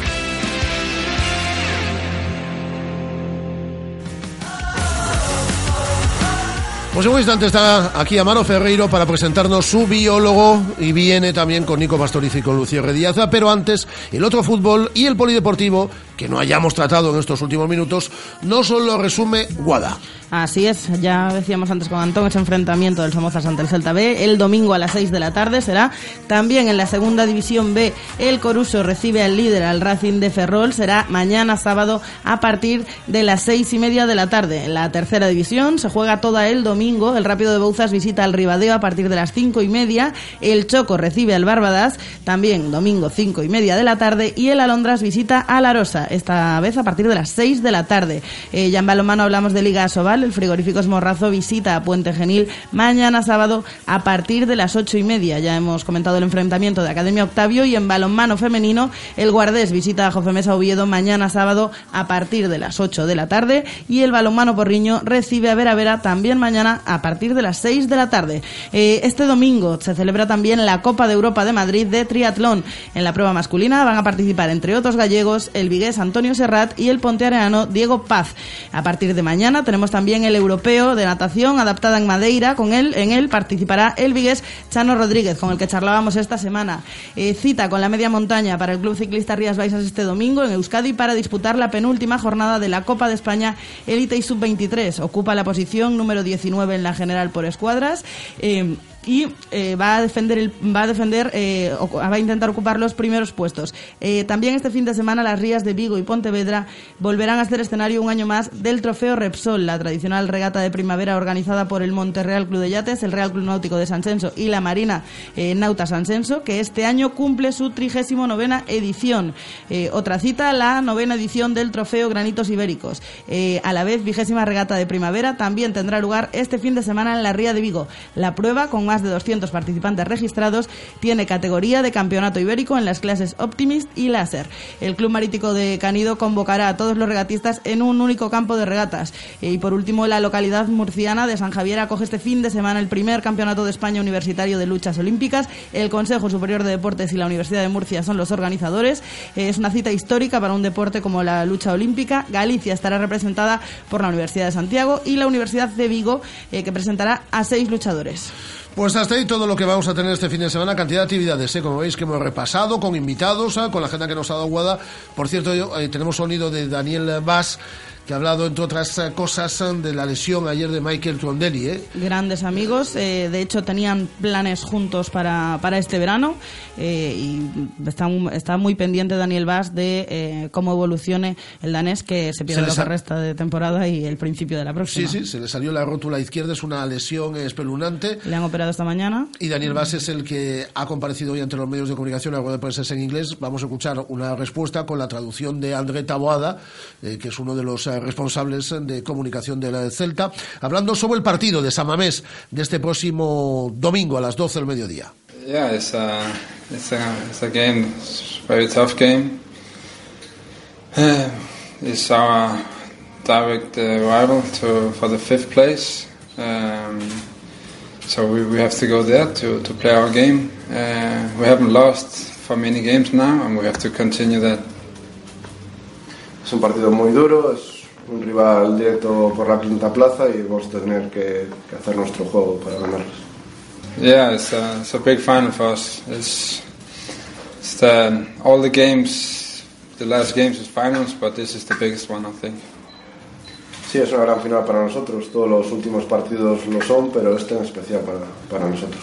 Pues en un instante está aquí Amaro Ferreiro para presentarnos su biólogo y viene también con Nico Pastoriza y con Lucía Rediaza, pero antes el otro fútbol y el polideportivo que no hayamos tratado en estos últimos minutos no solo resume Guada.
Así es, ya decíamos antes con Antón, ese enfrentamiento del Somozas ante el Celta B, el domingo a las 6 de la tarde será también en la segunda división B, el Coruso recibe al líder, al Racing de Ferrol, será mañana sábado a partir de las seis y media de la tarde. En la tercera división se juega toda el domingo, el Rápido de Bouzas visita al Ribadeo a partir de las cinco y media, el Choco recibe al Bárbadas, también domingo cinco y media de la tarde, y el Alondras visita a La Rosa, esta vez a partir de las 6 de la tarde. Eh, ya en balonmano hablamos de Liga El frigorífico Morrazo visita a Puente Genil mañana sábado a partir de las ocho y media. Ya hemos comentado el enfrentamiento de Academia Octavio y en balonmano femenino el Guardés visita a Jofemesa Oviedo mañana sábado a partir de las 8 de la tarde y el balonmano Porriño recibe a Vera Vera también mañana a partir de las 6 de la tarde. Eh, este domingo se celebra también la Copa de Europa de Madrid de triatlón. En la prueba masculina van a participar entre otros gallegos el vigués Antonio Serrat y el ponteareano Diego Paz. A partir de mañana tenemos también el europeo de natación adaptada en Madeira. Con él, en él participará el Chano Rodríguez, con el que charlábamos esta semana. Eh, cita con la media montaña para el Club Ciclista Rías Baixas este domingo en Euskadi para disputar la penúltima jornada de la Copa de España Elite y Sub-23. Ocupa la posición número 19 en la general por escuadras. Eh, y eh, va a defender el, va a defender eh, va a intentar ocupar los primeros puestos. Eh, también este fin de semana las rías de Vigo y Pontevedra volverán a ser escenario un año más del Trofeo Repsol, la tradicional regata de primavera organizada por el Monterreal Club de Yates, el Real Club Náutico de Sansenso y la Marina Nauta Sansenso, que este año cumple su trigésimo novena edición. otra cita, la novena edición del Trofeo Granitos Ibéricos. a la vez, vigésima regata de primavera también tendrá lugar este fin de semana en la Ría de Vigo. La prueba con más más de 200 participantes registrados, tiene categoría de campeonato ibérico en las clases Optimist y Láser. El Club Marítico de Canido convocará a todos los regatistas en un único campo de regatas. Y por último, la localidad murciana de San Javier acoge este fin de semana el primer campeonato de España universitario de luchas olímpicas. El Consejo Superior de Deportes y la Universidad de Murcia son los organizadores. Es una cita histórica para un deporte como la lucha olímpica. Galicia estará representada por la Universidad de Santiago y la Universidad de Vigo, eh, que presentará a seis luchadores.
Pues hasta ahí todo lo que vamos a tener este fin de semana, cantidad de actividades, ¿eh? como veis que hemos repasado, con invitados, ¿eh? con la agenda que nos ha dado Guada. Por cierto, eh, tenemos sonido de Daniel Vaz que ha hablado, entre otras eh, cosas, eh, de la lesión ayer de Michael Trondelli. ¿eh?
Grandes amigos, eh, de hecho tenían planes juntos para, para este verano y está, está, muy pendiente Daniel Vaz de cómo evolucione el danés, que se pierde lo que resta de temporada y el principio de la próxima.
Sí, sí, se le salió la rótula izquierda, es una lesión espeluznante.
Le han operado esta mañana.
Y Daniel Vaz es el que ha comparecido hoy ante los medios de comunicación, algo de ser en inglés. Vamos a escuchar una respuesta con la traducción de André Taboada, que es uno de los responsables de comunicación de la Celta, hablando sobre el partido de Samamés de este próximo domingo a las 12 del mediodía.
Yeah, it's a, it's a, it's a game, it's a very tough game. Uh, it's our direct uh, rival to, for the fifth place. Um, so we, we have to go there to, to play our game. Uh, we haven't lost for many games now, and we have to continue that.
Es un partido muy duro, es un rival directo por la quinta plaza y vamos a tener que, que hacer nuestro juego para ganarlos.
Yeah, it's a, it's a big final for us. It's, it's the, all the games, the last games is finals, but this is the biggest one, I think.
Sí, es una gran final para nosotros. Todos los últimos partidos lo son, pero este en especial para, para nosotros.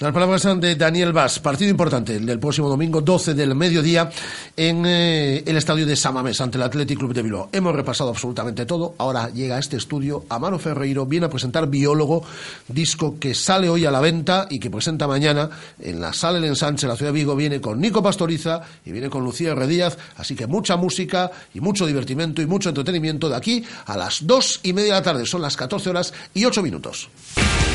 Las palabras de Daniel Vaz, partido importante el del próximo domingo 12 del mediodía en eh, el estadio de Samamés ante el Athletic Club de Bilbao. Hemos repasado absolutamente todo. Ahora llega a este estudio Amaro Ferreiro, viene a presentar Biólogo, disco que sale hoy a la venta y que presenta mañana en la sala del ensanche la ciudad de Vigo. Viene con Nico Pastoriza y viene con Lucía Redíaz. Así que mucha música y mucho divertimento y mucho entretenimiento de aquí a las dos y media de la tarde. Son las 14 horas y 8 minutos.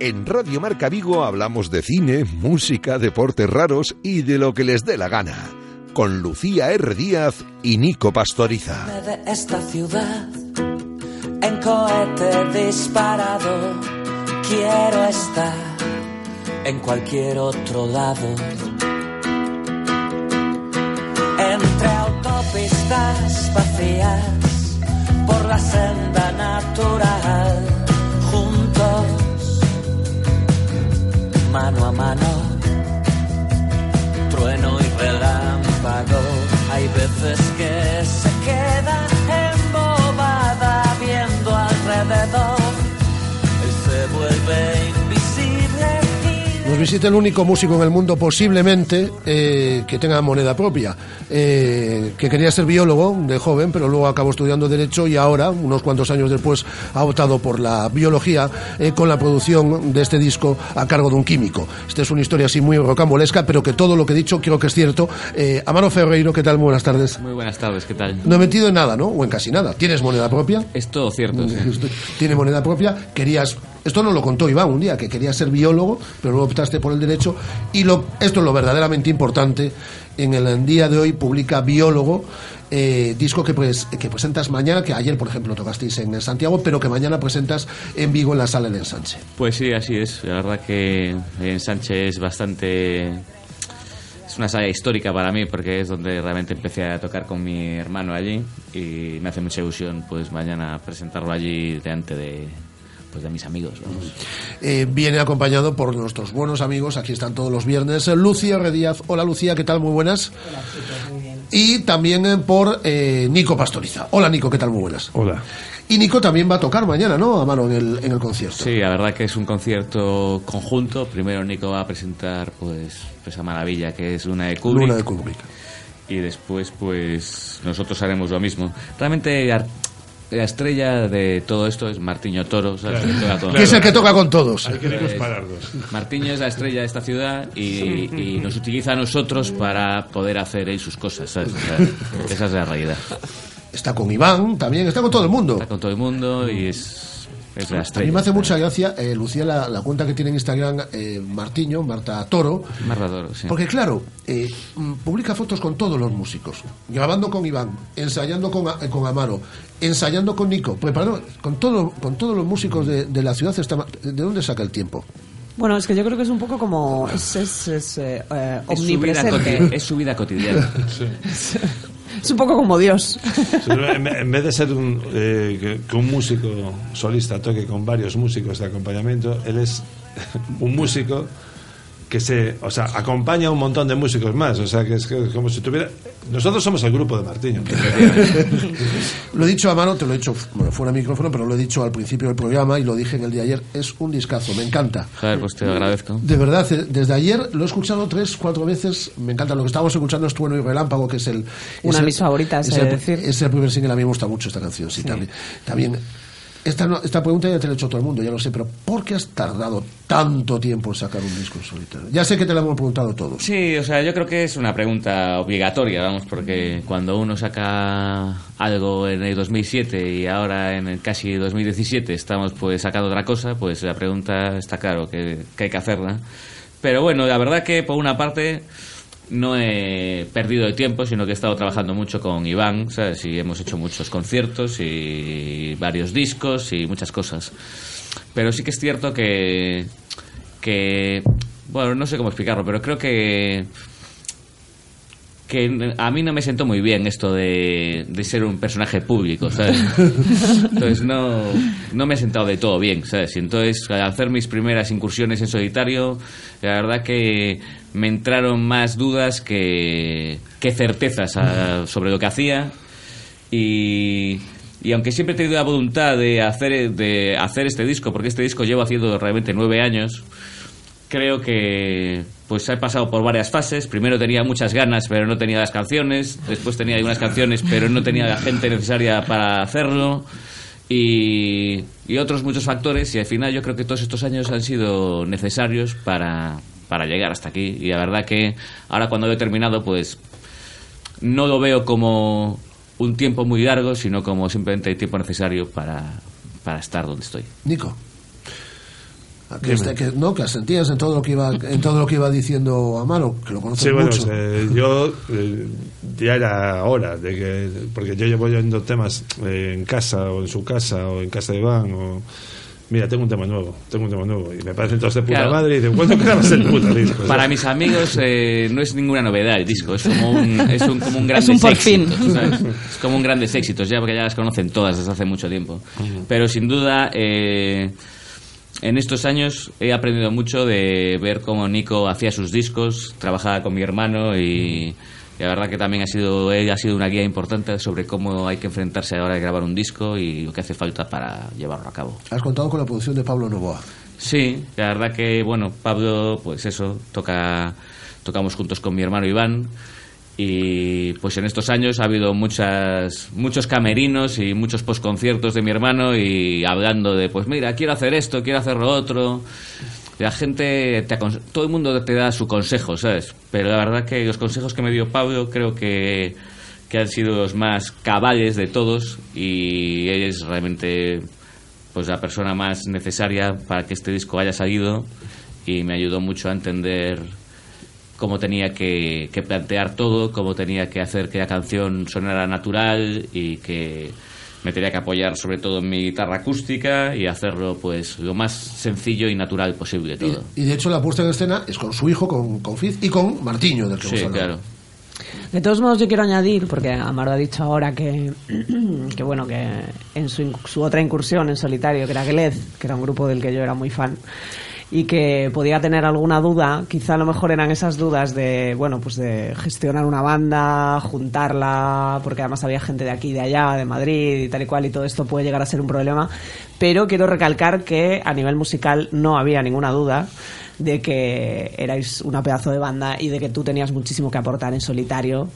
En Radio Marca Vigo hablamos de cine, música, deportes raros y de lo que les dé la gana. Con Lucía R. Díaz y Nico Pastoriza.
de esta ciudad en cohete disparado. Quiero estar en cualquier otro lado. Entre autopistas vacías por la senda natural. Mano a mano. Trueno y relámpago. Hay veces que se queda
Nos visita el único músico en el mundo posiblemente eh, que tenga moneda propia, eh, que quería ser biólogo de joven, pero luego acabó estudiando Derecho y ahora, unos cuantos años después, ha optado por la biología eh, con la producción de este disco a cargo de un químico. Esta es una historia así muy rocambolesca, pero que todo lo que he dicho creo que es cierto. Eh, Amaro Ferreiro, ¿qué tal? Muy buenas tardes.
Muy buenas tardes, ¿qué tal?
No he metido en nada, ¿no? O en casi nada. ¿Tienes moneda propia?
Es todo cierto. sí.
Tiene moneda propia. Querías. Esto no lo contó Iván un día, que quería ser biólogo, pero luego optaste por el derecho. Y lo, esto es lo verdaderamente importante. En el día de hoy publica Biólogo, eh, disco que, pues, que presentas mañana, que ayer, por ejemplo, tocasteis en Santiago, pero que mañana presentas en Vigo en la sala del ensanche.
Pues sí, así es. La verdad que en Sánchez es bastante... Es una sala histórica para mí porque es donde realmente empecé a tocar con mi hermano allí y me hace mucha ilusión pues mañana presentarlo allí delante de, pues, de mis amigos. vamos.
Eh, viene acompañado por nuestros buenos amigos, aquí están todos los viernes, Lucía Redíaz. Hola Lucía, ¿qué tal? Muy buenas. Y también eh, por eh, Nico Pastoriza. Hola Nico, ¿qué tal? Muy buenas.
Hola.
Y Nico también va a tocar mañana, ¿no? A mano en el, en el concierto.
Sí, la verdad que es un concierto conjunto. Primero Nico va a presentar pues esa maravilla que es Luna de Kubrick.
Luna de Kubrick.
Y después pues nosotros haremos lo mismo. Realmente la estrella de todo esto es Martiño Toro, ¿sabes?
Claro.
Que toca todo.
Que es el que toca con todos. Hay que
Pues. Martiño es la estrella de esta ciudad y, y nos utiliza a nosotros para poder hacer él sus cosas, ¿sabes? O sea, esa es la realidad.
Está con Iván también, está con todo el mundo.
Está con todo el mundo y es, es la
A mí me hace mucha gracia, eh, Lucía, la, la cuenta que tiene en Instagram eh, Martiño, Marta Toro.
Marta Toro, sí.
Porque claro, eh, publica fotos con todos los músicos, grabando con Iván, ensayando con, eh, con Amaro, ensayando con Nico, preparando con todo, con todos los músicos de, de la ciudad. Está, ¿De dónde saca el tiempo?
Bueno, es que yo creo que es un poco como. Es, es, es, eh,
Es su, vida es su vida cotidiana. (laughs)
Es un poco como Dios.
En vez de ser un, eh, que un músico solista toque con varios músicos de acompañamiento, él es (laughs) un músico que se, o sea, acompaña a un montón de músicos más, o sea, que es que es como si tuviera... Nosotros somos el grupo de Martiño. (laughs)
Lo he dicho a mano, te lo he dicho bueno, fuera de micrófono, pero lo he dicho al principio del programa y lo dije en el de ayer. Es un discazo, me encanta.
Joder, pues te lo agradezco.
De verdad, eh, desde ayer lo he escuchado tres, cuatro veces. Me encanta. Lo que estábamos escuchando es Trueno y Relámpago, que es el.
Una
es
de
el-
mis favoritas,
Es el,
decir.
es el primer single. A mí me gusta mucho esta canción. Sí, También, también Esta, esta pregunta ya te la he hecho todo el mundo, ya lo sé, pero ¿por qué has tardado tanto tiempo en sacar un disco solitario? Ya sé que te lo hemos preguntado todos.
Sí, o sea, yo creo que es una pregunta obligatoria, vamos, porque cuando uno saca algo en el 2007 y ahora en el casi 2017 estamos pues sacando otra cosa, pues la pregunta está claro que, que hay que hacerla. Pero bueno, la verdad que por una parte no he perdido el tiempo, sino que he estado trabajando mucho con Iván, ¿sabes? Y hemos hecho muchos conciertos y varios discos y muchas cosas. Pero sí que es cierto que, que bueno, no sé cómo explicarlo, pero creo que que a mí no me sentó muy bien esto de, de ser un personaje público, ¿sabes? (laughs) Entonces no, no me he sentado de todo bien, ¿sabes? Y entonces al hacer mis primeras incursiones en solitario, la verdad que me entraron más dudas que, que certezas a- sobre lo que hacía y, y aunque siempre he tenido la voluntad de hacer, de hacer este disco, porque este disco llevo haciendo realmente nueve años, creo que pues he pasado por varias fases. Primero tenía muchas ganas, pero no tenía las canciones. Después tenía algunas canciones, pero no tenía la gente necesaria para hacerlo. Y, otros muchos factores. Y al final yo creo que todos estos años han sido necesarios para, para llegar hasta aquí. Y la verdad que ahora cuando lo he terminado, pues no lo veo como un tiempo muy largo, sino como simplemente el tiempo necesario para, para estar donde estoy.
Nico. Que, este- que- no, que asentías en todo lo que iba en todo lo que iba diciendo Amaro, que lo conoces
Sí, bueno,
mucho.
eh, yo eh, ya era hora de que porque yo llevo oyendo temas eh, en casa o en su casa o en casa de Iván o mira tengo un tema nuevo tengo un tema nuevo y me parecen todos de puta
Claro.
madre y de ¿cuándo grabas el puta (laughs) disco?
Para mis amigos eh, no es ninguna novedad el disco, es como un, es un, como un (laughs) grandes
un por fin.
éxitos, ¿sabes? Es como un grandes éxitos, ya porque ya las conocen todas desde hace mucho tiempo. Pero sin duda, eh, en estos años he aprendido mucho de ver cómo Nico hacía sus discos, trabajaba con mi hermano y, y la verdad que también ha sido, él ha sido una guía importante sobre cómo hay que enfrentarse a la hora de grabar un disco y lo que hace falta para llevarlo a cabo.
Has contado con la producción de Pablo Novoa.
Sí, la verdad que, bueno, Pablo, pues eso, toca, tocamos juntos con mi hermano Iván y pues en estos años ha habido muchas, muchos camerinos y muchos postconciertos de mi hermano y hablando de, pues mira, quiero hacer esto, quiero hacer lo otro. La gente, todo el mundo te da su consejo, ¿sabes? Pero la verdad que los consejos que me dio Pablo creo que, que han sido los más cabales de todos y él es realmente pues la persona más necesaria para que este disco haya salido y me ayudó mucho a entender cómo tenía que, que plantear todo, cómo tenía que hacer que la canción sonara natural y que me tenía que apoyar sobre todo en mi guitarra acústica y hacerlo pues lo más sencillo y natural posible todo.
Y de hecho la puesta en escena es con su hijo, con, con Fiz y con Martiño, del que
Sí,
hemos hablado.
claro.
De todos modos, yo quiero añadir, porque Amaro ha dicho ahora que, (clears throat) que bueno, que en su, su otra incursión en solitario, que era Glez, que era un grupo del que yo era muy fan, y que podía tener alguna duda, quizá a lo mejor eran esas dudas de, bueno, pues de gestionar una banda, juntarla, porque además había gente de aquí de allá, de Madrid y tal y cual, y todo esto puede llegar a ser un problema. Pero quiero recalcar que a nivel musical no había ninguna duda de que erais una pedazo de banda y de que tú tenías muchísimo que aportar en solitario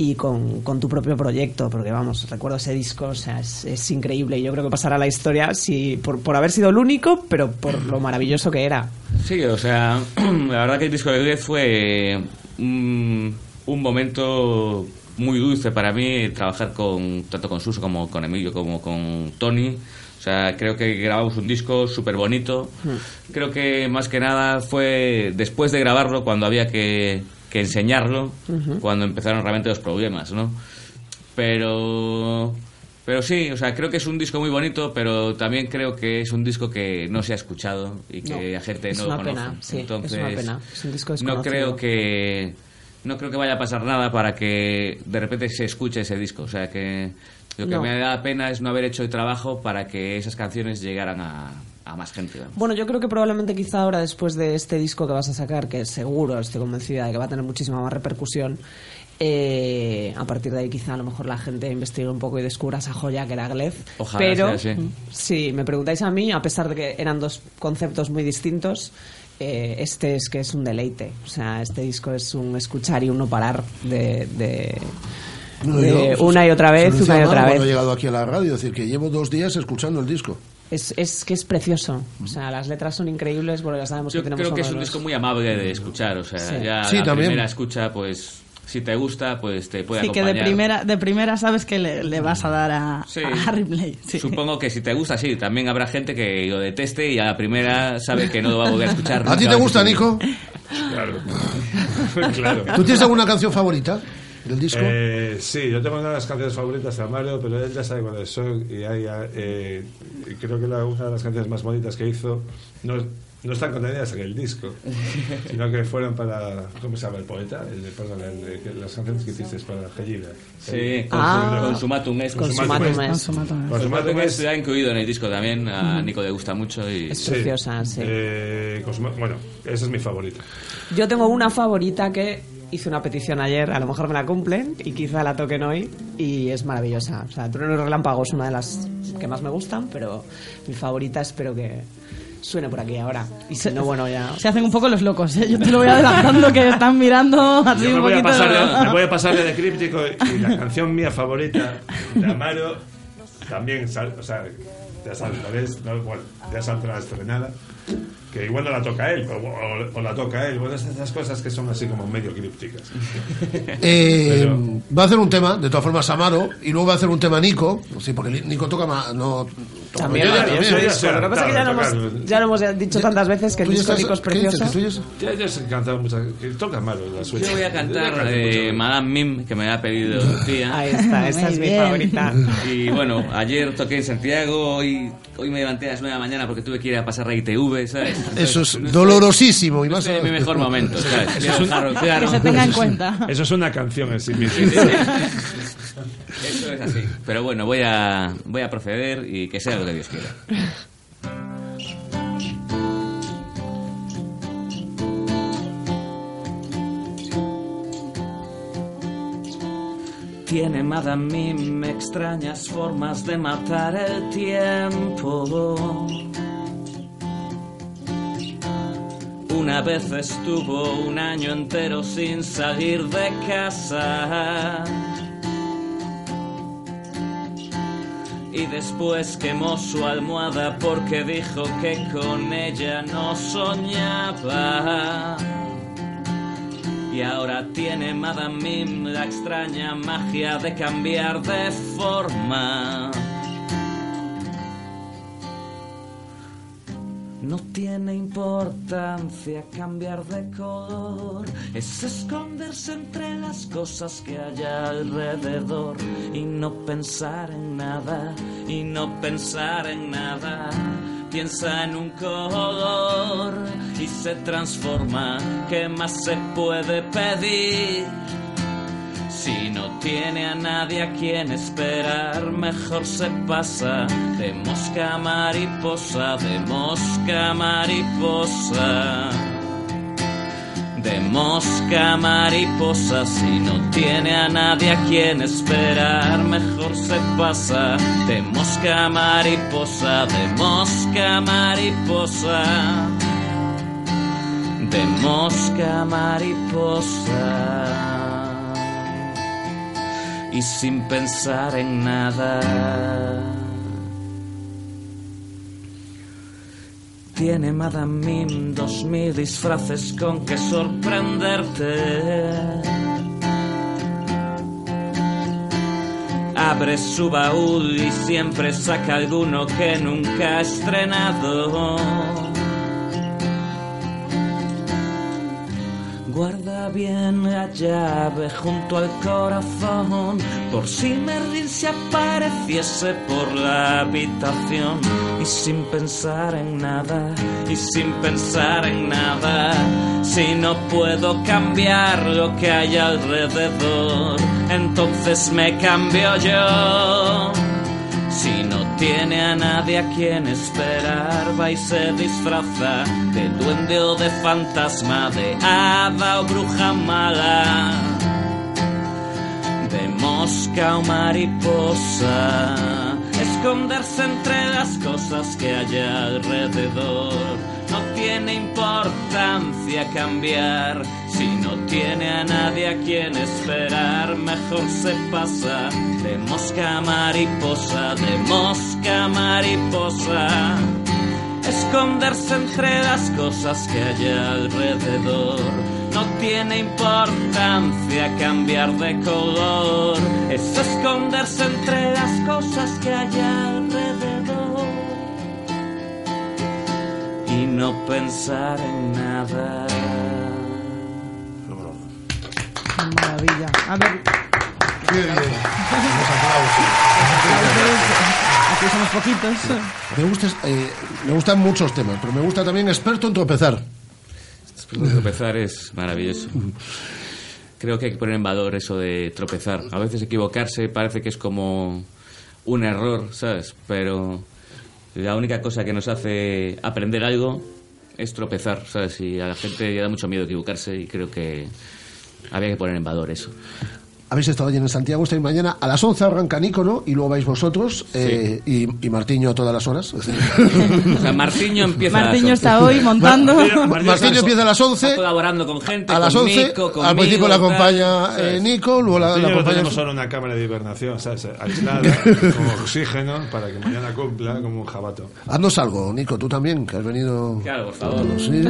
y con, con tu propio proyecto, porque vamos, recuerdo ese disco, o sea, es, es increíble y yo creo que pasará a la historia si, por, por haber sido el único, pero por lo maravilloso que era.
Sí, o sea, (clears throat) la verdad que el disco de Glez fue un, un momento muy dulce para mí trabajar con tanto con Suso como con Emilio como con Tony. O sea, creo que grabamos un disco súper bonito. Creo que más que nada fue después de grabarlo, cuando había que, que enseñarlo, cuando empezaron realmente los problemas, ¿no? Pero pero sí, o sea, creo que es un disco muy bonito, pero también creo que es un disco que no se ha escuchado y que
No,
la gente
es
no lo conoce.
pena, sí, es
Entonces,
una pena. Es un disco
no creo que no creo que vaya a pasar nada para que de repente se escuche ese disco. O sea que lo que
No.
me da pena es no haber hecho el trabajo para que esas canciones llegaran a, a más gente.
Bueno, yo creo que probablemente quizá ahora después de este disco que vas a sacar, que seguro estoy convencida de que va a tener muchísima más repercusión, eh, a partir de ahí quizá a lo mejor la gente investigue un poco y descubra esa joya que era Glez.
Ojalá
Pero
sea así.
si me preguntáis a mí, a pesar de que eran dos conceptos muy distintos, eh, este es que es un deleite. O sea, este disco es un escuchar y un no parar de, de,
No,
Eh,
yo,
una y otra vez, una y otra vez.
Cuando he llegado aquí a la radio, es decir, que llevo dos días escuchando el disco.
Es, es que es precioso. O sea, las letras son increíbles porque ya sabemos
Yo
que tenemos
creo que es un
los-
disco muy amable de escuchar, o sea,
Sí.
ya
Sí,
la
también.
primera escucha, pues, si te gusta, pues te puede
Sí, que
acompañar.
de primera, de primera sabes que le, le vas a dar a,
Sí.
a Ripley. Sí.
Supongo que si te gusta, sí. También habrá gente que lo deteste y a la primera sabe que no lo va a volver a escuchar.
¿A ti te gusta, Nico?
Claro. (laughs) claro.
¿Tú tienes alguna canción favorita del disco?
Eh, sí, yo tengo una de las canciones favoritas de Mario, pero él ya sabe cuáles son y hay, eh, creo que la- una de las canciones más bonitas que hizo no, no están contenidas en el disco, (laughs) sino que fueron para, ¿cómo se llama el poeta? El, perdón, el las canciones que hiciste para Gellida.
Sí,
Ah.
Consumatum es.
Consumatum es.
Consumatum es.
Es ya incluido en el disco también. A Nico le gusta mucho y...
Es preciosa, sí.
Eh, bueno, esa es mi favorita.
Yo tengo una favorita que hice una petición ayer, a lo mejor me la cumplen y quizá la toquen hoy y es maravillosa. O sea, Trueno y Relámpago es una de las que más me gustan, pero mi favorita espero que suene por aquí ahora. Y si no, bueno, ya...
Se hacen un poco los locos, ¿eh? Yo te lo voy adelantando que están mirando así
Yo me
un
voy, a
poquito.
pasar de, me voy a pasar de críptico y la canción mía favorita de Amaro también, sal- o sea, ya saldrá, no, bueno, ya saldrá estrenada. Que igual no la toca él, o, o- o la toca él. Bueno, esas cosas que son así como medio crípticas. (laughs)
Eh,
Pero-
va a hacer un tema, de todas formas, Amaro, y luego va a hacer un tema Nico. Sí, porque Nico toca más. No, toca
También, también,
también.
Lo que pasa es que ya lo hemos, ya lo hemos dicho tantas veces que el
¿Tú ya
disco Nico es precioso.
ya
Ya, se cantado muchas. que Toca Amaro la suya.
Yo voy a cantar eh. Madame Mim, que me ha pedido (laughs) Lucía.
Ahí está, esa es mi favorita.
Y bueno, ayer toqué en Santiago, hoy, hoy me levanté a las 9 de la mañana porque tuve que ir a pasar la ITV, ¿sabes?
Eso es dolorosísimo. Y
no
más
estoy en mi mejor momento, ¿sabes?
Eso es un-
dejarlo claro.
Que se tenga en cuenta.
Eso es una canción en sí misma.
Eso es así. Pero bueno, voy a, voy a proceder y que sea lo que Dios quiera. Tiene Madame Mim extrañas formas de matar el tiempo. Una vez estuvo un año entero sin salir de casa. Y después quemó su almohada porque dijo que con ella no soñaba. Y ahora tiene Madame Mim la extraña magia de cambiar de forma. No tiene importancia cambiar de color, es esconderse entre las cosas que hay alrededor y no pensar en nada, y no pensar en nada. Piensa en un color y se transforma. ¿Qué más se puede pedir? Si no tiene a nadie a quien esperar, mejor se pasa de mosca mariposa, de mosca mariposa. De mosca mariposa, si no tiene a nadie a quien esperar, mejor se pasa de mosca mariposa, de mosca mariposa. De mosca mariposa y sin pensar en nada. Tiene Madame Mim dos mil disfraces con que sorprenderte. Abre su baúl y siempre saca alguno que nunca ha estrenado. Guarda bien la llave junto al corazón por si Merlin se apareciese por la habitación. Y sin pensar en nada y sin pensar en nada si no puedo cambiar lo que hay alrededor entonces me cambio yo si no tiene a nadie a quien esperar, va y se disfraza de duende o de fantasma, de hada o bruja mala, de mosca o mariposa. Esconderse entre las cosas que hay alrededor. No tiene importancia cambiar
tiene a nadie a quien esperar, mejor se pasa de mosca mariposa, de mosca mariposa. Esconderse entre las cosas que hay alrededor. No tiene importancia cambiar de color. Es esconderse entre las cosas que hay alrededor. Y no pensar en nada.
Maravilla. A ver. Aquí somos poquitos.
Me, gusta, eh, me gustan muchos temas, pero me gusta también experto en tropezar.
Tropezar es maravilloso. Creo que hay que poner en valor eso de tropezar. A veces equivocarse parece que es como un error, ¿sabes? Pero la única cosa que nos hace aprender algo es tropezar, ¿sabes? Y a la gente le da mucho miedo equivocarse y creo que había que poner en valor eso.
Habéis estado allí en Santiago esta mañana. A las 11 arranca Nícono y luego vais vosotros eh, y, y Martiño a todas las horas. (laughs)
O sea, Martiño empieza
Martiño está hoy montando.
Martiño empieza a las 11.
Está colaborando con gente.
A las
con
11.
Nico,
al principio la acompaña eh, Nico, luego la, la
Nosotros
acompaña.
tenemos solo una cámara de hibernación, ¿sabes? Aislada, (laughs) como oxígeno, para que mañana cumpla como un jabato.
Haznos algo, Nico, tú también, que has venido.
Claro, por favor.
Sí.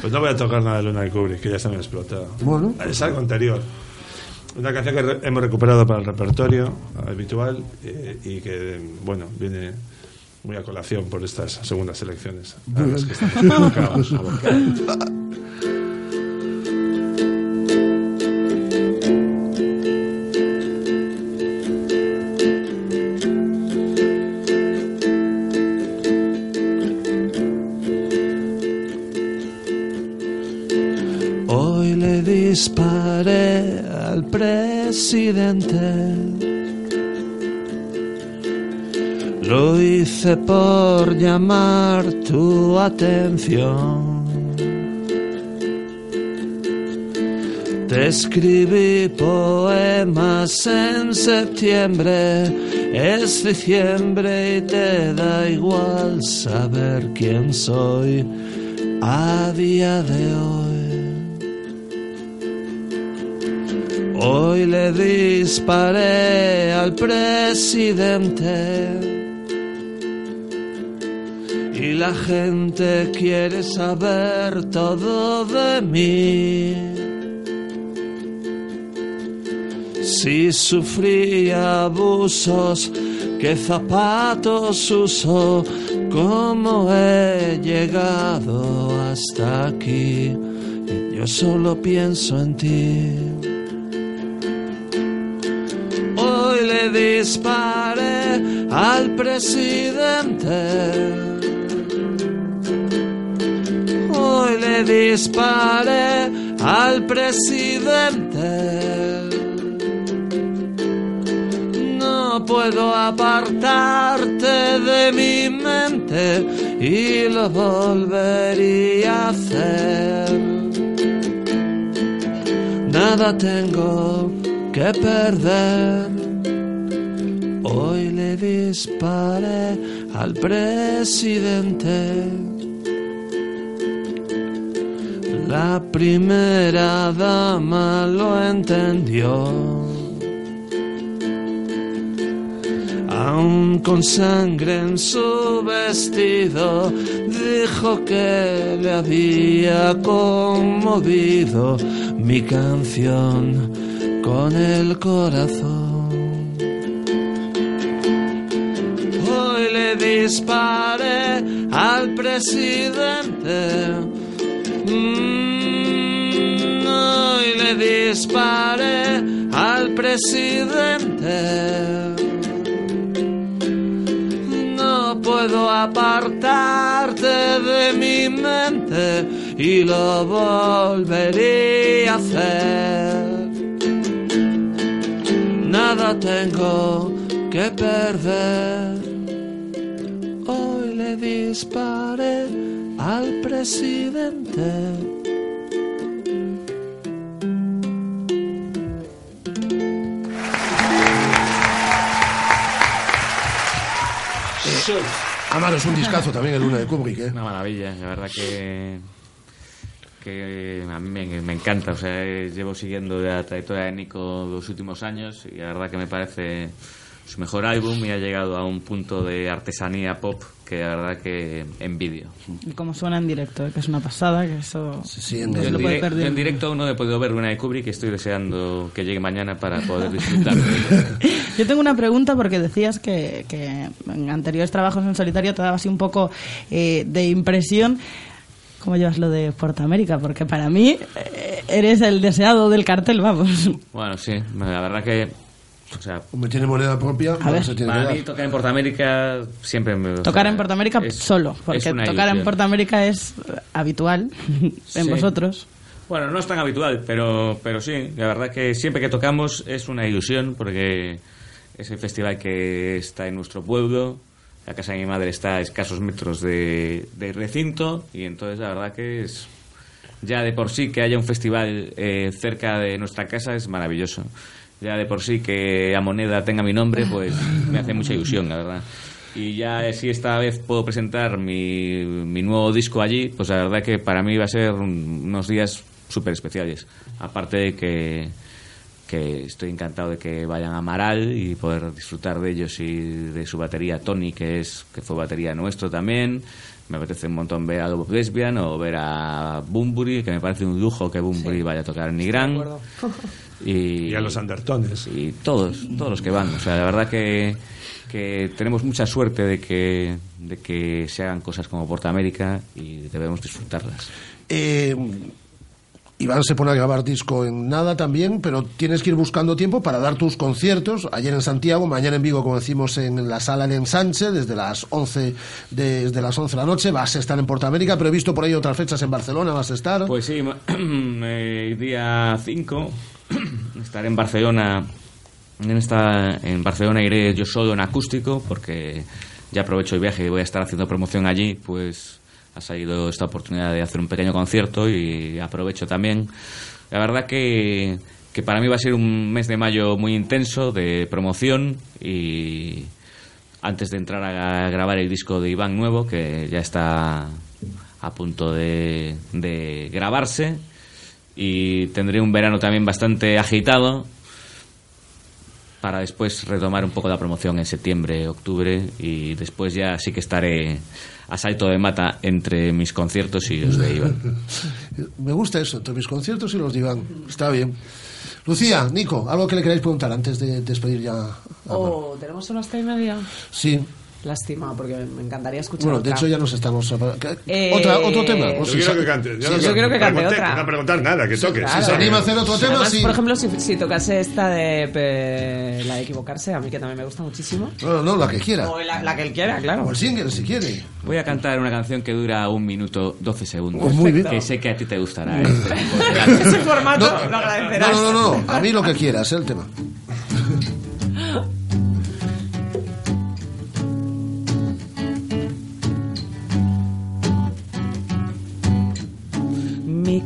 Pues no voy a tocar nada de Luna de Kubrick, que ya se me ha explotado.
Bueno.
Es algo anterior. Una canción que hemos recuperado para el repertorio habitual eh, y que, bueno, viene muy a colación por estas segundas elecciones. a las que.
Presidente. Lo hice por llamar tu atención. Te escribí poemas en septiembre, es diciembre y te da igual saber quién soy a día de hoy. Hoy le disparé al presidente y la gente quiere saber todo de mí. Si sufría abusos, qué zapatos uso, cómo he llegado hasta aquí. Yo solo pienso en ti. Le disparé al presidente. Hoy le disparé al presidente. No puedo apartarte de mi mente y lo volvería a hacer. Nada tengo que perder. Hoy le disparé al presidente. La primera dama lo entendió. Aún con sangre en su vestido, dijo que le había conmovido mi canción con el corazón. Disparé al presidente. Mm, le disparé al presidente. No puedo apartarte de mi mente y lo volvería a hacer. Nada tengo que perder. Disparé al presidente.
Amaro es un discazo también el Luna de Kubrick, ¿eh?
Una maravilla, la verdad que que a mí me, me encanta. O sea, llevo siguiendo la trayectoria de Nico los últimos años y la verdad que me parece su mejor álbum y ha llegado a un punto de artesanía pop que la verdad que envidio.
Y cómo suena en directo, eh, que es una pasada, que eso
en,
no se lo puede perder.
en directo no he podido ver una de Kubrick y estoy deseando que llegue mañana para poder disfrutar de ella. (laughs)
Yo tengo una pregunta porque decías que, que en anteriores trabajos en solitario te daba así un poco eh, de impresión. ¿Cómo llevas lo de Portamérica? Porque para mí eh, eres el deseado del cartel, vamos.
Bueno, sí, la verdad que... O sea,
Hombre, tiene moneda propia,
A
no
ver.
se tiene
para mí tocar en Portamérica siempre me... o
Tocar
sea,
en Portamérica
es-
solo, porque tocar en
ilusión.
Portamérica es habitual (laughs) en
Sí.
vosotros.
Bueno, no es tan habitual, pero, pero sí, la verdad que siempre que tocamos es una ilusión porque es el festival que está en nuestro pueblo, la casa de mi madre está a escasos metros de, del recinto y entonces la verdad que es ya de por sí que haya un festival eh, cerca de nuestra casa es maravilloso. Ya de por sí que a moneda tenga mi nombre, pues me hace mucha ilusión, la verdad. Y ya eh, si esta vez puedo presentar mi, mi nuevo disco allí, pues la verdad que para mí va a ser un- unos días súper especiales. Aparte de que, que estoy encantado de que vayan a Amaral y poder disfrutar de ellos y de su batería Tony, que es que fue batería nuestro también. Me apetece un montón ver a Love Lesbian o ver a Bunbury, que me parece un lujo que Bunbury vaya a tocar en Nigrán. (laughs) Y,
Y a los Andertones.
Y todos, todos los que van. O sea, la verdad que, que tenemos mucha suerte de que, de que se hagan cosas como Portamérica y debemos disfrutarlas.
Eh, Iván se pone a grabar disco en nada también, pero tienes que ir buscando tiempo para dar tus conciertos. Ayer en Santiago, mañana en Vigo, como decimos, en la sala El Ensanche, desde las 11 de, desde las 11 de la noche. Vas a estar en Portamérica, pero he visto por ahí otras fechas en Barcelona, vas a estar.
Pues sí, (clears throat) eh, día 5 (clears throat) estaré en Barcelona. En, esta, en Barcelona iré yo solo en acústico porque ya aprovecho el viaje y voy a estar haciendo promoción allí, pues ha salido esta oportunidad de hacer un pequeño concierto y aprovecho también. La verdad que, que para mí va a ser un mes de mayo muy intenso de promoción y antes de entrar a grabar el disco de Iván nuevo, que ya está a punto de, de grabarse, y tendré un verano también bastante agitado para después retomar un poco la promoción en septiembre, octubre, y después ya sí que estaré a salto de mata entre mis conciertos y los de Iván. (laughs)
Me gusta eso, entre mis conciertos y los de Iván. Está bien. Lucía, Nico, algo que le queráis preguntar antes de despedir ya. a-
Oh, tenemos una hasta y media.
Sí.
Lástima, porque me encantaría escuchar
Bueno, de
otra.
hecho ya nos estamos...
Eh,
¿Otra, ¿Otro tema?
yo
quiero que cante.
Sí, yo quiero que cante
pregunté,
otra.
No preguntar nada, que toque.
Claro.
Si se anima a hacer otro tema,
Además,
sí.
por ejemplo, si, si tocase esta de pe- la de equivocarse, a mí que también me gusta muchísimo.
No, no, no, la que quiera.
O la, la que él quiera, claro.
O el single, si quiere.
Voy a cantar una canción que dura un minuto 12 segundos.
Oh, muy bien.
Que sé que a ti te gustará. este (laughs) de
Ese formato
No,
lo agradecerás.
No, no, no, no, a mí lo que quieras, el tema.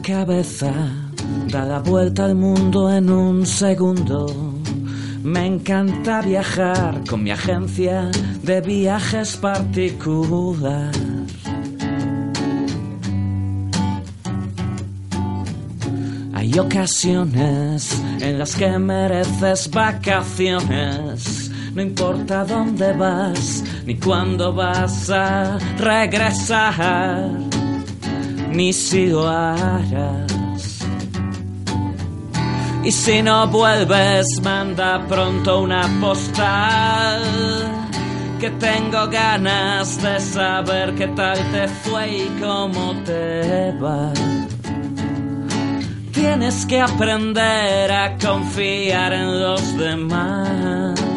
Cabeza da la vuelta al mundo en un segundo. Me encanta viajar con mi agencia de viajes particular. Hay ocasiones en las que mereces vacaciones. No importa dónde vas, ni cuándo vas a regresar, lo harás. Y si no vuelves, manda pronto una postal. Que tengo ganas de saber qué tal te fue y cómo te va. Tienes que aprender a confiar en los demás.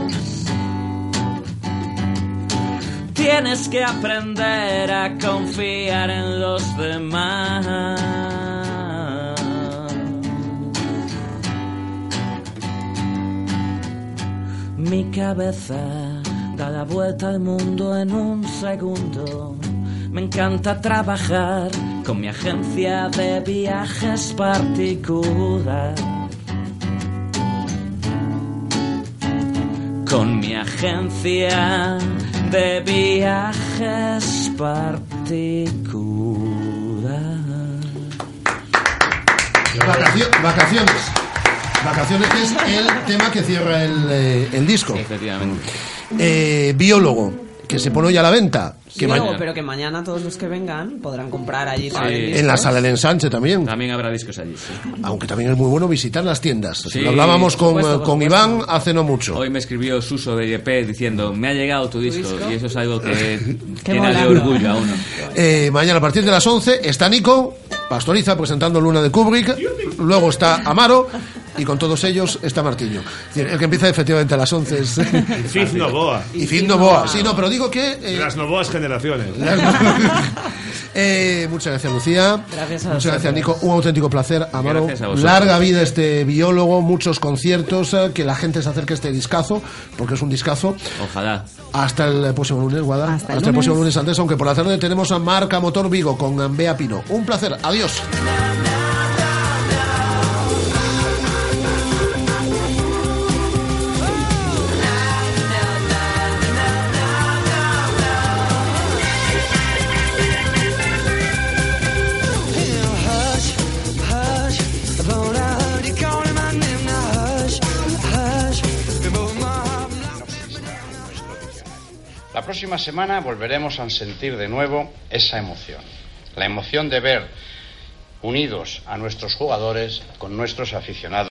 Tienes que aprender a confiar en los demás. Mi cabeza da la vuelta al mundo en un segundo. Me encanta trabajar con mi agencia de viajes particular. Con mi agencia de viajes particular.
Vacacio- vacaciones. Vacaciones que es el tema que cierra el, eh, el disco.
Efectivamente.
Eh, biólogo, que se pone hoy a la venta.
Sí,
Que
luego, pero que mañana todos los que vengan podrán comprar allí también
en la sala del ensanche también.
También habrá discos allí. sí.
Aunque también es muy bueno visitar las tiendas.
Sí,
Lo hablábamos con,
supuesto, por
con. Iván hace no mucho.
Hoy me escribió Suso de IEP diciendo, me ha llegado tu disco,
disco?
y eso es algo que (laughs) llena de orgullo a uno.
Eh, mañana a partir de las 11 está Nico Pastoriza presentando Luna de Kubrick. Luego está Amaro. Y con todos ellos está Martiño. Es decir, El que empieza efectivamente a las 11 es...
Y Fif (laughs) Novoa.
Y Fif Novoa. Sí, no, pero digo que... eh,
Las Novoas generaciones. (laughs)
Eh, muchas gracias, Lucía.
Gracias a
Muchas gracias. Nico. Un auténtico placer, Amaro.
Gracias a vosotros.
Larga vida este biólogo, muchos conciertos, eh, que la gente se acerque a este discazo, porque es un discazo.
Ojalá.
Hasta el próximo lunes, Guada.
Hasta
Hasta,
el
el próximo
lunes.
lunes antes, aunque por la tarde tenemos a Marca Motor Vigo con Bea Pino. Un placer. Adiós.
Próxima semana volveremos a sentir de nuevo esa emoción. La emoción de ver unidos a nuestros jugadores con nuestros aficionados.